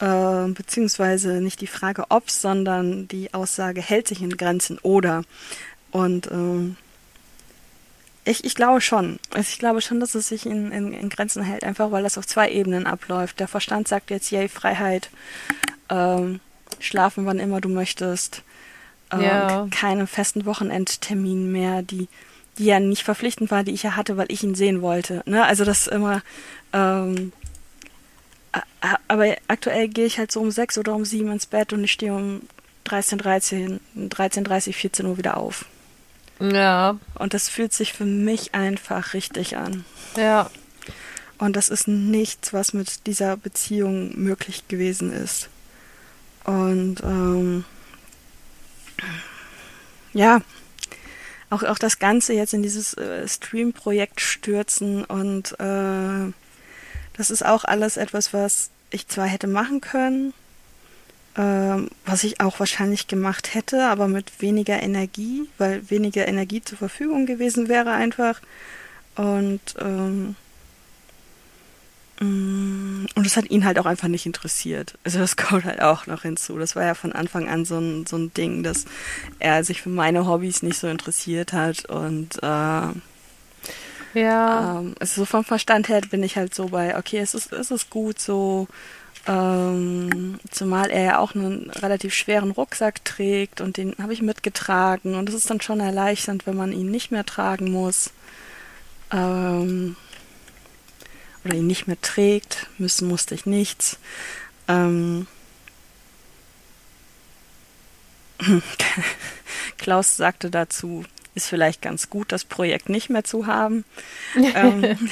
äh, beziehungsweise nicht die Frage ob, sondern die Aussage hält sich in Grenzen oder. Und ähm, ich, ich glaube schon. Also ich glaube schon, dass es sich in, in, in Grenzen hält, einfach weil das auf zwei Ebenen abläuft. Der Verstand sagt jetzt, yay, Freiheit, ähm, schlafen wann immer du möchtest, ähm, ja. keine festen Wochenendtermin mehr, die die ja nicht verpflichtend war, die ich ja hatte, weil ich ihn sehen wollte. Ne? Also das immer, ähm, aber aktuell gehe ich halt so um sechs oder um sieben ins Bett und ich stehe um 13, 13, 13, 30, 14 Uhr wieder auf. Ja. Und das fühlt sich für mich einfach richtig an. Ja. Und das ist nichts, was mit dieser Beziehung möglich gewesen ist. Und ähm, ja, auch, auch das Ganze jetzt in dieses äh, Stream-Projekt stürzen und äh, das ist auch alles etwas, was ich zwar hätte machen können, was ich auch wahrscheinlich gemacht hätte, aber mit weniger Energie, weil weniger Energie zur Verfügung gewesen wäre einfach. Und ähm, Mm, und das hat ihn halt auch einfach nicht interessiert. Also das kommt halt auch noch hinzu. Das war ja von Anfang an so ein, so ein Ding, dass er sich für meine Hobbys nicht so interessiert hat. Und äh, ja. Ähm, also so vom Verstand her bin ich halt so bei, okay, es ist, es ist gut so. Ähm, zumal er ja auch einen relativ schweren Rucksack trägt und den habe ich mitgetragen. Und es ist dann schon erleichternd, wenn man ihn nicht mehr tragen muss. Ähm, oder ihn nicht mehr trägt. Müssen musste ich nichts. Ähm, Klaus sagte dazu, ist vielleicht ganz gut, das Projekt nicht mehr zu haben. ähm,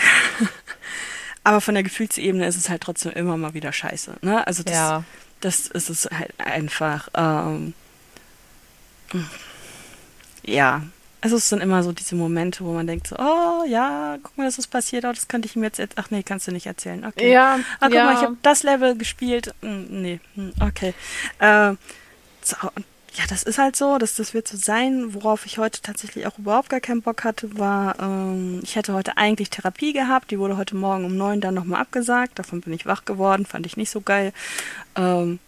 aber von der Gefühlsebene ist es halt trotzdem immer mal wieder scheiße. Ne? Also das, ja. das ist es halt einfach. Ähm, ja, Also es sind immer so diese Momente, wo man denkt so, oh ja, guck mal, das ist passiert, oh, das könnte ich ihm jetzt, ach nee, kannst du nicht erzählen. Okay. Ja, Ah, guck ja. mal, ich habe das Level gespielt. Hm, Nee, hm, okay. Äh, so, und ja, das ist halt so, dass das wird so sein. Worauf ich heute tatsächlich auch überhaupt gar keinen Bock hatte, war, ähm, ich hätte heute eigentlich Therapie gehabt. Die wurde heute Morgen um neun dann nochmal abgesagt. Davon bin ich wach geworden, fand ich nicht so geil. Ähm,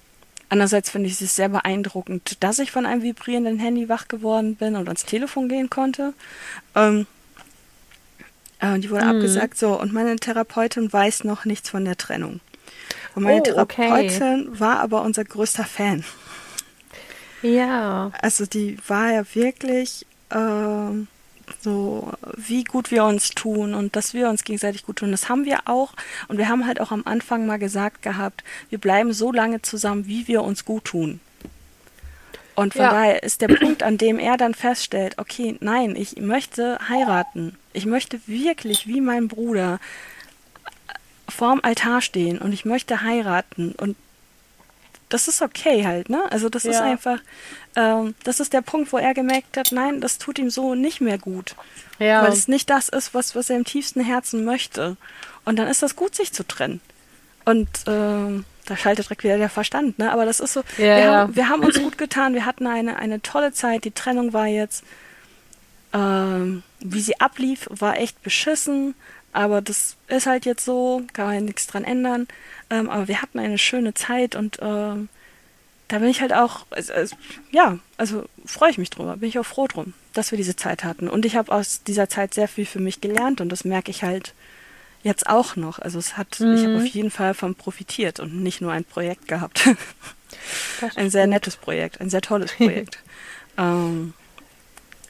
andererseits finde ich es sehr beeindruckend, dass ich von einem vibrierenden Handy wach geworden bin und ans Telefon gehen konnte. Ähm, äh, die wurde abgesagt, so, und meine Therapeutin weiß noch nichts von der Trennung. Und meine Oh, okay. Therapeutin war aber unser größter Fan. Ja. Also die war ja wirklich ähm, so, wie gut wir uns tun und dass wir uns gegenseitig gut tun. Das haben wir auch. Und wir haben halt auch am Anfang mal gesagt gehabt, wir bleiben so lange zusammen, wie wir uns gut tun. Und von Ja. daher ist der Punkt, an dem er dann feststellt, okay, nein, ich möchte heiraten. Ich möchte wirklich wie mein Bruder vorm Altar stehen und ich möchte heiraten. Und das ist okay halt, ne? Also das ist Ja. einfach, ähm, das ist der Punkt, wo er gemerkt hat, nein, das tut ihm so nicht mehr gut. Ja. Weil es nicht das ist, was, was er im tiefsten Herzen möchte. Und dann ist das gut, sich zu trennen. Und ähm, da schaltet direkt wieder der Verstand, ne? Aber das ist so, Ja, wir, haben, wir haben uns gut getan, wir hatten eine, eine tolle Zeit, die Trennung war jetzt, ähm, wie sie ablief, war echt beschissen. Aber das ist halt jetzt so, kann man ja nichts dran ändern. Ähm, aber wir hatten eine schöne Zeit und ähm, da bin ich halt auch, also, also, ja, also freue ich mich drüber, bin ich auch froh drum, dass wir diese Zeit hatten. Und ich habe aus dieser Zeit sehr viel für mich gelernt und das merke ich halt jetzt auch noch. Also es hat, ich habe auf jeden Fall von profitiert und nicht nur ein Projekt gehabt. Ein sehr nettes Projekt, ein sehr tolles Projekt. ähm,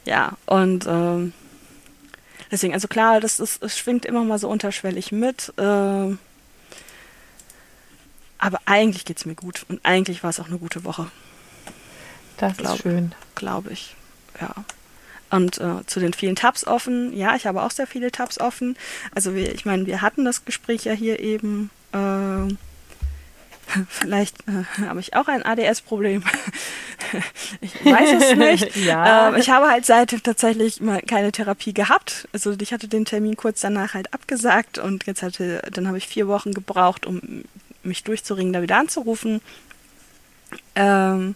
ja, und ähm, deswegen, also klar, das ist, es schwingt immer mal so unterschwellig mit. ähm, aber eigentlich geht's mir gut und eigentlich war es auch eine gute Woche, Das glaube- ist schön. glaube ich. Ja. Und äh, zu den vielen Tabs offen, ja, ich habe auch sehr viele Tabs offen. Also wir, ich meine, wir hatten das Gespräch ja hier eben. ähm, vielleicht äh, habe ich auch ein ADS-Problem. ich weiß es nicht. Ja. Ähm, ich habe halt seitdem tatsächlich mal keine Therapie gehabt. Also ich hatte den Termin kurz danach halt abgesagt und jetzt hatte, dann habe ich vier Wochen gebraucht, um mich durchzuringen, da wieder anzurufen. Ähm,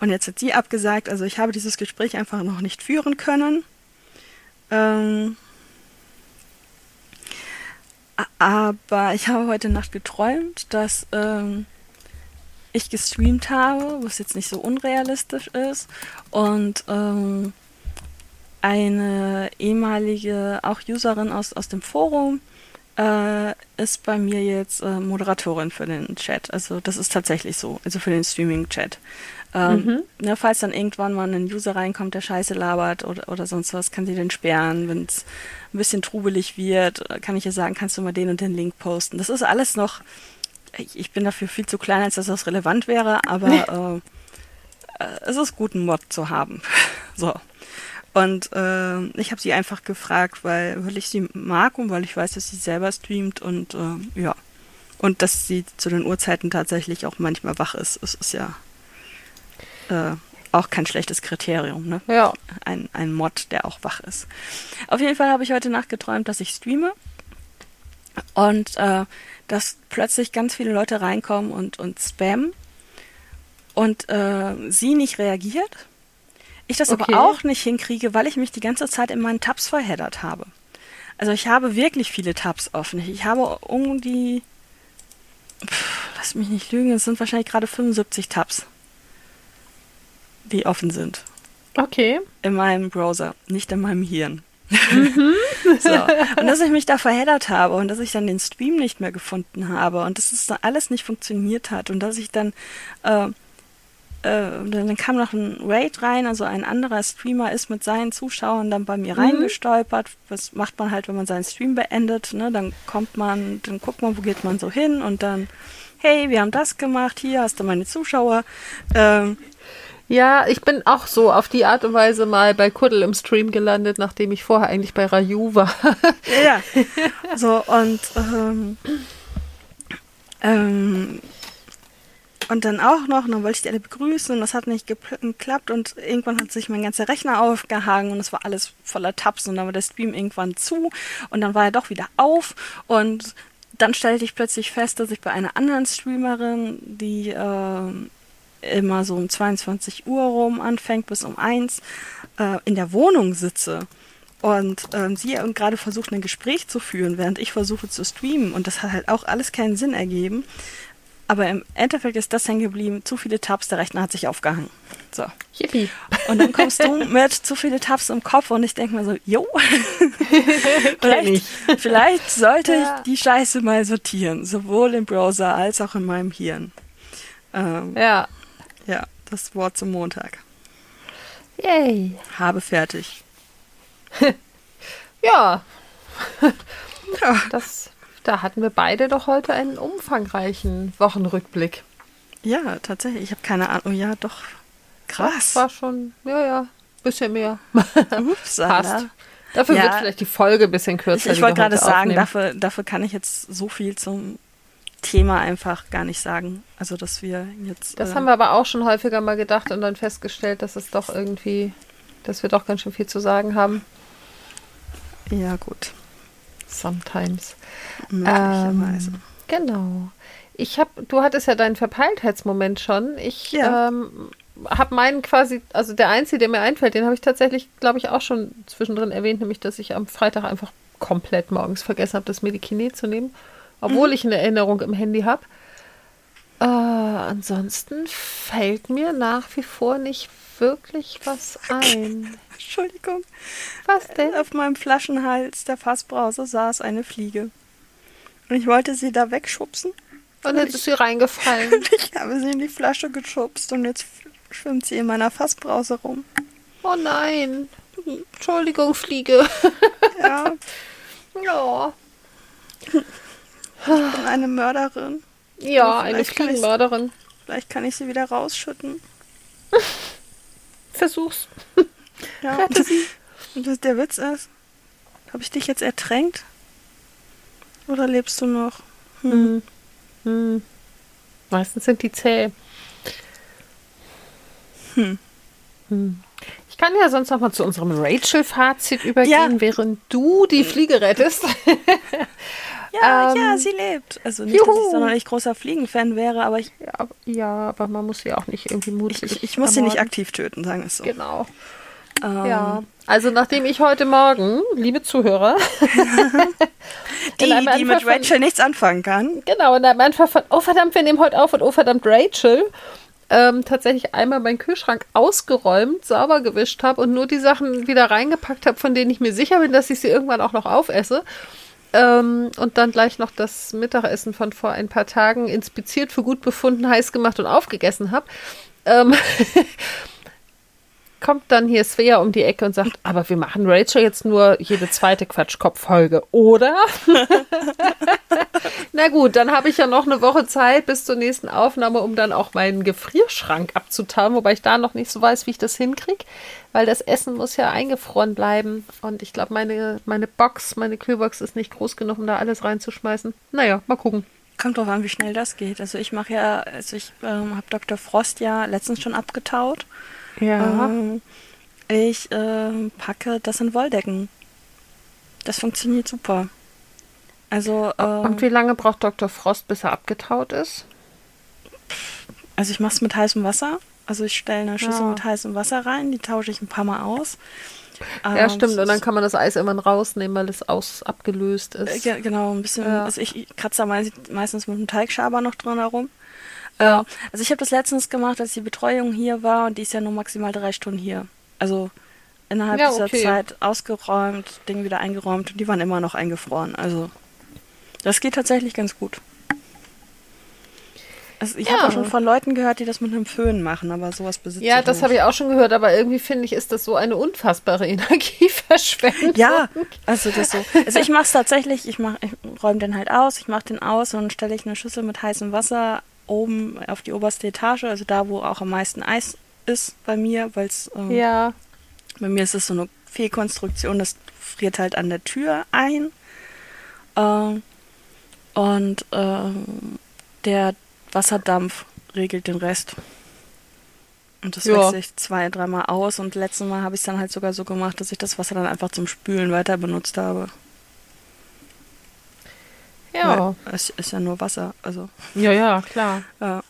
und jetzt hat sie abgesagt. Also ich habe dieses Gespräch einfach noch nicht führen können. Ähm, aber ich habe heute Nacht geträumt, dass ähm, ich gestreamt habe, was jetzt nicht so unrealistisch ist. Und ähm, eine ehemalige, auch Userin aus, aus dem Forum, äh, ist bei mir jetzt äh, Moderatorin für den Chat. Also das ist tatsächlich so, also für den Streaming-Chat. Ähm, ne, falls dann irgendwann mal ein User reinkommt, der Scheiße labert oder, oder sonst was, kann sie den sperren. Wenn es ein bisschen trubelig wird, kann ich ihr sagen, kannst du mal den und den Link posten. Das ist alles noch, ich, ich bin dafür viel zu klein, als dass das relevant wäre, aber äh, äh, es ist gut, einen Mod zu haben. so. Und äh, ich habe sie einfach gefragt, weil, weil ich sie mag und weil ich weiß, dass sie selber streamt und äh, ja. Und dass sie zu den Uhrzeiten tatsächlich auch manchmal wach ist. Es ist ja äh, auch kein schlechtes Kriterium, ne? Ja. Ein, ein Mod, der auch wach ist. Auf jeden Fall habe ich heute Nacht geträumt, dass ich streame und äh, dass plötzlich ganz viele Leute reinkommen und, und spammen und äh, sie nicht reagiert. Ich das Okay. aber auch nicht hinkriege, weil ich mich die ganze Zeit in meinen Tabs verheddert habe. Also ich habe wirklich viele Tabs offen. Ich habe um die, pff, lass mich nicht lügen, es sind wahrscheinlich gerade 75 Tabs, die offen sind Okay. in meinem Browser, nicht in meinem Hirn. so. Und dass ich mich da verheddert habe und dass ich dann den Stream nicht mehr gefunden habe und dass es dann alles nicht funktioniert hat und dass ich dann, äh, äh, dann kam noch ein Raid rein, also ein anderer Streamer ist mit seinen Zuschauern dann bei mir reingestolpert. Was macht man halt, wenn man seinen Stream beendet? Ne? Dann kommt man, dann guckt man, wo geht man so hin und dann, hey, wir haben das gemacht, hier hast du meine Zuschauer. Ähm, Ja, ich bin auch so auf die Art und Weise mal bei Kuddel im Stream gelandet, nachdem ich vorher eigentlich bei Raju war. Ja, so und ähm, ähm, Und dann auch noch, dann wollte ich die alle begrüßen und das hat nicht geklappt und irgendwann hat sich mein ganzer Rechner aufgehangen und es war alles voller Tabs und dann war der Stream irgendwann zu und dann war er doch wieder auf und dann stellte ich plötzlich fest, dass ich bei einer anderen Streamerin, die äh, immer so um 22 Uhr rum anfängt bis um 1, äh, in der Wohnung sitze und ähm, sie gerade versucht, ein Gespräch zu führen, während ich versuche zu streamen. Und das hat halt auch alles keinen Sinn ergeben. Aber im Endeffekt ist das hängen geblieben. Zu viele Tabs, der Rechner hat sich aufgehangen. So. Yippie. Und dann kommst du mit zu viele Tabs im Kopf und ich denke mir so, jo, vielleicht, vielleicht sollte ja. ich die Scheiße mal sortieren. Sowohl im Browser als auch in meinem Hirn. Ähm, ja. Ja, das Wort zum Montag. Yay. Habe fertig. ja. ja. Das, da hatten wir beide doch heute einen umfangreichen Wochenrückblick. Ja, tatsächlich. Ich habe keine Ahnung. Ja, doch. Krass. Das war schon, ja, ja, bisschen mehr. Ups, Passt. Dafür ja. wird vielleicht die Folge ein bisschen kürzer. Ich, ich wollte gerade sagen, dafür, dafür kann ich jetzt so viel zum Thema einfach gar nicht sagen. Also, dass wir jetzt. Das äh, haben wir aber auch schon häufiger mal gedacht und dann festgestellt, dass es doch irgendwie, dass wir doch ganz schön viel zu sagen haben. Ja, gut. Sometimes. Möglicherweise. Ähm, genau. Ich habe, du hattest ja deinen Verpeiltheitsmoment schon. Ich ja. ähm, habe meinen quasi, also der einzige, der mir einfällt, den habe ich tatsächlich, glaube ich, auch schon zwischendrin erwähnt, nämlich, dass ich am Freitag einfach komplett morgens vergessen habe, das Medikinet zu nehmen, obwohl mhm. ich eine Erinnerung im Handy habe. Äh, ansonsten fällt mir nach wie vor nicht wirklich was ein. Entschuldigung. Was denn? Auf meinem Flaschenhals der Fassbrause saß eine Fliege. Und ich wollte sie da wegschubsen. Und jetzt ist sie reingefallen. Und ich habe sie in die Flasche geschubst und jetzt schwimmt sie in meiner Fassbrause rum. Oh nein. Entschuldigung, Fliege. Ja. ja. Ich bin eine Mörderin. Ja, eine Fliegenmörderin. Vielleicht kann ich sie wieder rausschütten. Versuch's. Ja. Und das, der Witz ist, habe ich dich jetzt ertränkt? Oder lebst du noch? Hm. Hm. hm. Meistens sind die zäh. Hm. Hm. Ich kann ja sonst noch mal zu unserem Rachel-Fazit übergehen, ja. während du die Fliege rettest. ja, ähm, ja, sie lebt. Also nicht, juhu. dass ich sonderlich großer Fliegenfan wäre, aber ich. Ja, ja, aber man muss sie auch nicht irgendwie mutig. Ich, ich, muss sie nicht aktiv töten, sagen wir es so. Genau. Ähm, ja. Also nachdem ich heute Morgen, liebe Zuhörer, die, die mit Rachel von, nichts anfangen kann. Genau, in einem einfach von, oh verdammt, wir nehmen heute auf und oh verdammt, Rachel, ähm, tatsächlich einmal meinen Kühlschrank ausgeräumt, sauber gewischt habe und nur die Sachen wieder reingepackt habe, von denen ich mir sicher bin, dass ich sie irgendwann auch noch aufesse. Ähm, und dann gleich noch das Mittagessen von vor ein paar Tagen inspiziert, für gut befunden, heiß gemacht und aufgegessen habe. Ähm kommt dann hier Svea um die Ecke und sagt, aber wir machen Rachel jetzt nur jede zweite Quatschkopf-Folge, oder? Na gut, dann habe ich ja noch eine Woche Zeit bis zur nächsten Aufnahme, um dann auch meinen Gefrierschrank abzutauen, wobei ich da noch nicht so weiß, wie ich das hinkriege, weil das Essen muss ja eingefroren bleiben und ich glaube, meine, meine Box, meine Kühlbox ist nicht groß genug, um da alles reinzuschmeißen. Naja, mal gucken. Kommt drauf an, wie schnell das geht. Also ich mache ja, also ich ähm, habe Dr. Frost ja letztens schon abgetaut. Ja. Ähm, ich äh, packe das in Wolldecken. Das funktioniert super. Also. Äh, Und wie lange braucht Dr. Frost, bis er abgetaut ist? Also ich mache es mit heißem Wasser. Also ich stelle eine Schüssel ja. mit heißem Wasser rein, die tausche ich ein paar Mal aus. Ja, ähm, stimmt. Und dann kann man das Eis immer rausnehmen, weil es aus abgelöst ist. Äh, genau, ein bisschen. Ja. Also ich kratze da meistens mit einem Teigschaber noch drin herum. Ja. Also ich habe das letztens gemacht, als die Betreuung hier war und die ist ja nur maximal drei Stunden hier. Also innerhalb ja, dieser okay. Zeit ausgeräumt, Dinge wieder eingeräumt und die waren immer noch eingefroren. Also das geht tatsächlich ganz gut. Also ich ja. habe auch schon von Leuten gehört, die das mit einem Föhn machen, aber sowas besitzt Ja, das habe ich auch schon gehört, aber irgendwie finde ich, ist das so eine unfassbare Energieverschwendung. Ja, also das so. Also ich mache es tatsächlich, ich, ich räume den halt aus, ich mache den aus und stelle ich eine Schüssel mit heißem Wasser oben auf die oberste Etage, also da, wo auch am meisten Eis ist bei mir, weil es ähm, ja. bei mir ist es so eine Fehlkonstruktion, das friert halt an der Tür ein. Ähm, und ähm, der Wasserdampf regelt den Rest. Und das Ja. wechsle ich zwei, dreimal aus. Und letztes Mal habe ich es dann halt sogar so gemacht, dass ich das Wasser dann einfach zum Spülen weiter benutzt habe. Ja. Weil es ist ja nur Wasser. Also, Ja, ja, klar. ja.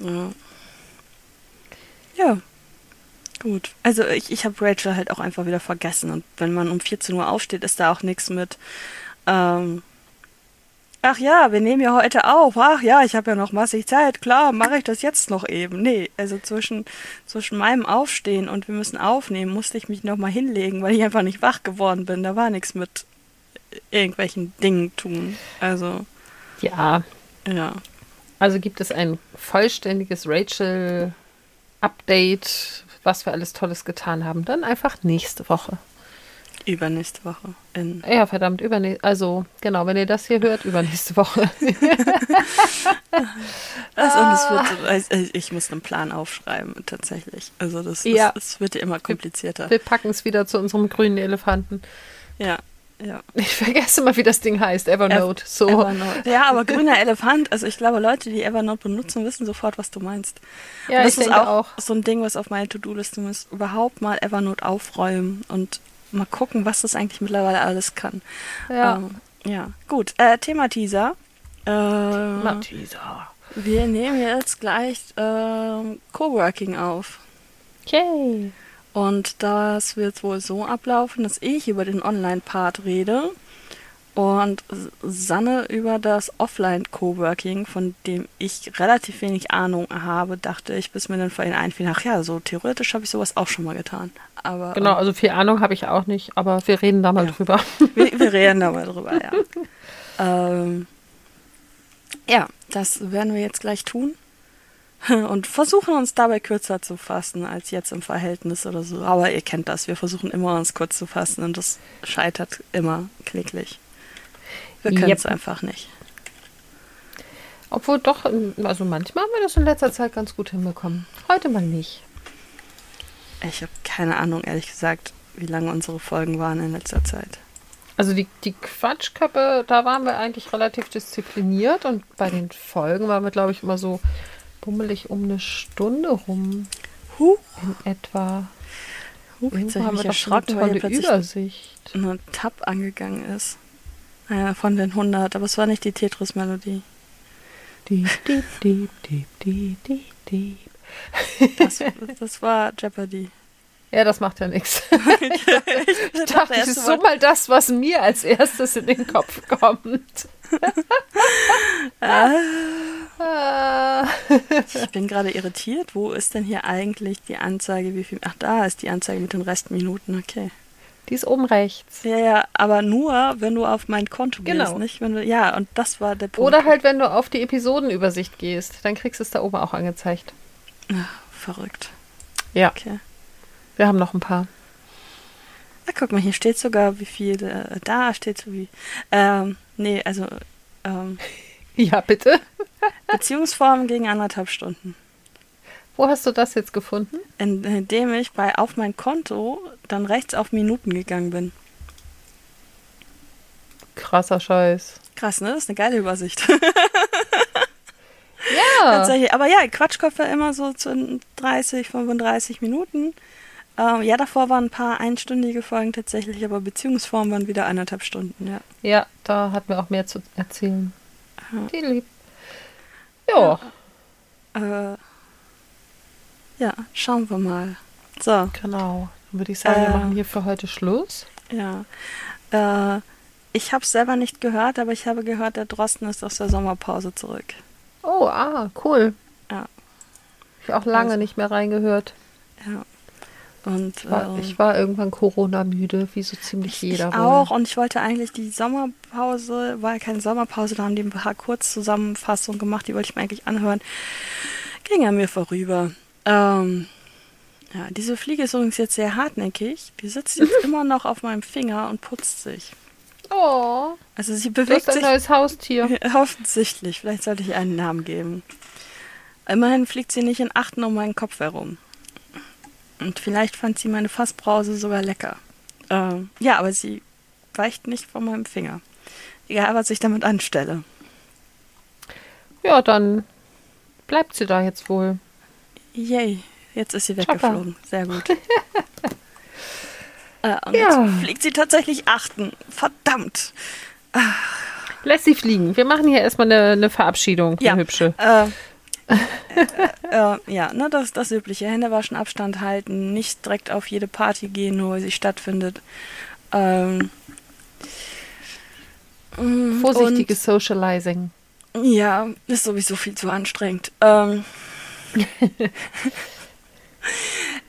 Ja. Ja. Gut. Also ich, ich habe Rachel halt auch einfach wieder vergessen. Und wenn man um 14 Uhr aufsteht, ist da auch nichts mit. Ähm, Ach ja, wir nehmen ja heute auf. Ach ja, ich habe ja noch massig Zeit. Klar, mache ich das jetzt noch eben. Nee, also zwischen, zwischen meinem Aufstehen und wir müssen aufnehmen, musste ich mich nochmal hinlegen, weil ich einfach nicht wach geworden bin. Da war nichts mit irgendwelchen Dingen tun. Also, Ja. ja. Also gibt es ein vollständiges Rachel-Update, was wir alles Tolles getan haben. Dann einfach nächste Woche. Übernächste Woche. In Ja, verdammt, übernächste. Also, genau, wenn ihr das hier hört, übernächste Woche. Also, es wird, also, ich muss einen Plan aufschreiben, tatsächlich. Also das, Ja. ist, es wird ja immer komplizierter. Wir packen es wieder zu unserem grünen Elefanten. Ja, ja. Ich vergesse mal, wie das Ding heißt. Evernote. so. Evernote. Ja, aber grüner Elefant, also ich glaube, Leute, die Evernote benutzen, wissen sofort, was du meinst. Ja, und das ich ist denke auch, auch. so ein Ding, was auf meiner To-Do-Liste muss. Überhaupt mal Evernote aufräumen und mal gucken, was das eigentlich mittlerweile alles kann. Ja. Ähm, ja, gut. Äh, Thema Teaser. Äh, Matisa. wir nehmen jetzt gleich ähm, Coworking auf. Yay. Und das wird wohl so ablaufen, dass ich über den Online-Part rede und Sanne über das Offline-Coworking, von dem ich relativ wenig Ahnung habe, dachte ich, bis mir dann vorhin einfiel, ach ja, so theoretisch habe ich sowas auch schon mal getan. Aber Genau, also viel Ahnung habe ich auch nicht, aber wir reden da mal Ja. drüber. ähm, wir, wir reden da mal drüber, ja. ähm, ja, das werden wir jetzt gleich tun. Und versuchen uns dabei kürzer zu fassen als jetzt im Verhältnis oder so. Aber ihr kennt das, wir versuchen immer uns kurz zu fassen und das scheitert immer kläglich. Wir können es Yep. einfach nicht. Obwohl doch, also manchmal haben wir das in letzter Zeit ganz gut hinbekommen. Heute mal nicht. Ich habe keine Ahnung, ehrlich gesagt, wie lange unsere Folgen waren in letzter Zeit. Also die, die Quatschköppe, da waren wir eigentlich relativ diszipliniert und bei den Folgen waren wir, glaube ich, immer so bummelig um eine Stunde rum Huh, in etwa. huh jetzt habe haben ich wir mich erschrocken, weil plötzlich Übersicht. eine Tab angegangen ist. Äh, von den 100, aber es war nicht die Tetris-Melodie. Diep, diep, diep, diep, diep, diep, diep. Das, das war Jeopardy. Ja, das macht ja nichts. Ich Ich dachte, das ist so mal das, was mir als erstes in den Kopf kommt. Ah. Ich bin gerade irritiert. Wo ist denn hier eigentlich die Anzeige, wie viel? Ach, da ist die Anzeige mit den Restminuten. Okay. Die ist oben rechts. Ja, ja, aber nur, wenn du auf mein Konto Genau. gehst, nicht? Wenn du, ja, und das war der Punkt. Oder halt, wenn du auf die Episodenübersicht gehst, dann kriegst du es da oben auch angezeigt. Ach, verrückt. Ja, Okay. wir haben noch ein paar. Ah, guck mal, hier steht sogar, wie viel, äh, da steht so wie, ähm, nee, also, ähm, Ja, bitte. Beziehungsformen gegen anderthalb Stunden. Wo hast du das jetzt gefunden? In- Indem ich bei auf mein Konto dann rechts auf Minuten gegangen bin. Krasser Scheiß. Krass, ne? Das ist eine geile Übersicht. Ja. Tatsächlich. Aber ja, Quatschköpfe immer so zu 30, 35 Minuten. Ähm, ja, davor waren ein paar einstündige Folgen tatsächlich, aber Beziehungsformen waren wieder eineinhalb Stunden, ja. Ja, da hatten wir auch mehr zu erzählen. Ja. Die lieb. Ja, Äh, ja, schauen wir mal. So, genau. Dann würde ich sagen, wir Äh. machen hier für heute Schluss. ja. Äh, ich habe es selber nicht gehört, aber ich habe gehört, der Drosten ist aus der Sommerpause zurück. Oh, ah, cool. Ja. Ich habe auch lange Also- nicht mehr reingehört. Ja. Und Ich war, ähm, ich war irgendwann Corona-müde, wie so ziemlich jeder. Ich wohl. auch und ich wollte eigentlich die Sommerpause, war ja keine Sommerpause, da haben die ein paar Kurzzusammenfassungen gemacht, die wollte ich mir eigentlich anhören. Ging an mir vorüber. Ähm, ja, diese Fliege ist übrigens jetzt sehr hartnäckig. Die sitzt jetzt immer noch auf meinem Finger und putzt sich. Oh, Also sie bewegt hast ein sich neues Haustier. offensichtlich. Vielleicht sollte ich einen Namen geben. Immerhin fliegt sie nicht in Achten um meinen Kopf herum. Und vielleicht fand sie meine Fassbrause sogar lecker. Ähm, ja, aber sie weicht nicht von meinem Finger. Egal, was ich damit anstelle. Ja, dann bleibt sie da jetzt wohl. Yay, jetzt ist sie weggeflogen. Sehr gut. äh, und Ja. jetzt fliegt sie tatsächlich achten. Verdammt. Lässt sie fliegen. Wir machen hier erstmal eine, eine Verabschiedung, Ja. eine hübsche. Äh, äh, äh, ja, ne, das das übliche. Hände waschen, Abstand halten, nicht direkt auf jede Party gehen, nur weil sie stattfindet. Ähm, mm, Vorsichtiges Socializing. Ja, ist sowieso viel zu anstrengend. Ähm,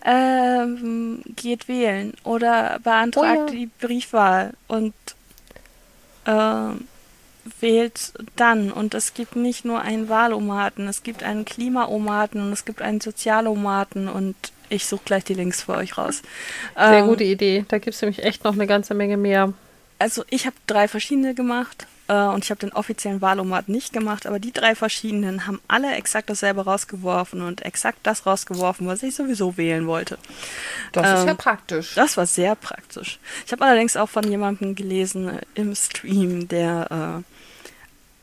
ähm, geht wählen oder beantragt Oh ja. die Briefwahl und ähm, wählt dann. Und es gibt nicht nur einen Wahlomaten, es gibt einen Klimaomaten und es gibt einen Sozialomaten und ich suche gleich die Links für euch raus. Sehr Ähm, gute Idee. Da gibt es nämlich echt noch eine ganze Menge mehr. Also ich habe drei verschiedene gemacht äh, und ich habe den offiziellen Wahlomat nicht gemacht, aber die drei verschiedenen haben alle exakt dasselbe rausgeworfen und exakt das rausgeworfen, was ich sowieso wählen wollte. Das Ähm, praktisch. Das war sehr praktisch. Ich habe allerdings auch von jemandem gelesen äh, im Stream, der äh,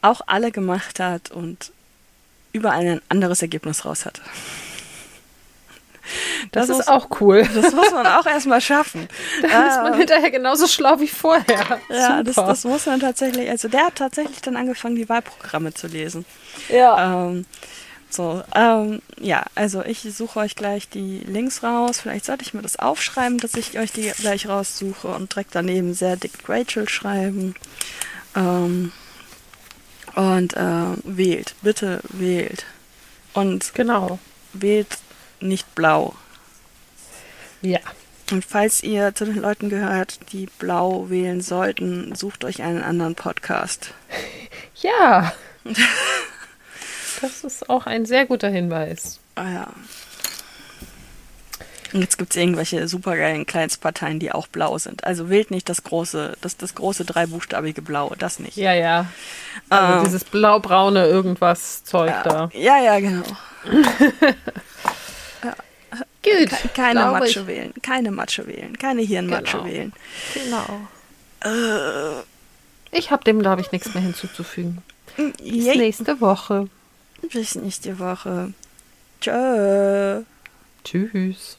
auch alle gemacht hat und überall ein anderes Ergebnis raus hatte. Das, muss- ist auch cool. Das muss man auch erstmal schaffen. Da ist man hinterher genauso schlau wie vorher. Ja, das, das muss man tatsächlich, also der hat tatsächlich dann angefangen, die Wahlprogramme zu lesen. ja. Ähm, so, ähm, ja, also ich suche euch gleich die Links raus. Vielleicht sollte ich mir das aufschreiben, dass ich euch die gleich raussuche und direkt daneben sehr dick Rachel schreiben. Ähm, und äh, wählt, bitte wählt. Und Genau. wählt nicht blau. Ja. Und falls ihr zu den Leuten gehört, die blau wählen sollten, sucht euch einen anderen Podcast. Ja. Das ist auch ein sehr guter Hinweis. Ah ja. Und jetzt gibt es irgendwelche supergeilen Kleinstparteien, die auch blau sind. Also wählt nicht das große, das, das große dreibuchstabige Blau, das nicht. Ja, ja. Also Ähm. dieses blau-braune irgendwas Zeug da. Ja, ja, genau. Gut. Keine glaube Matsche ich. wählen, keine Matsche wählen, keine Hirnmatsche Genau. wählen. Genau. Äh, Ich habe dem, glaube ich, nichts mehr hinzuzufügen. Bis yay. nächste Woche. Bis nächste Woche. Tschö. Tschüss.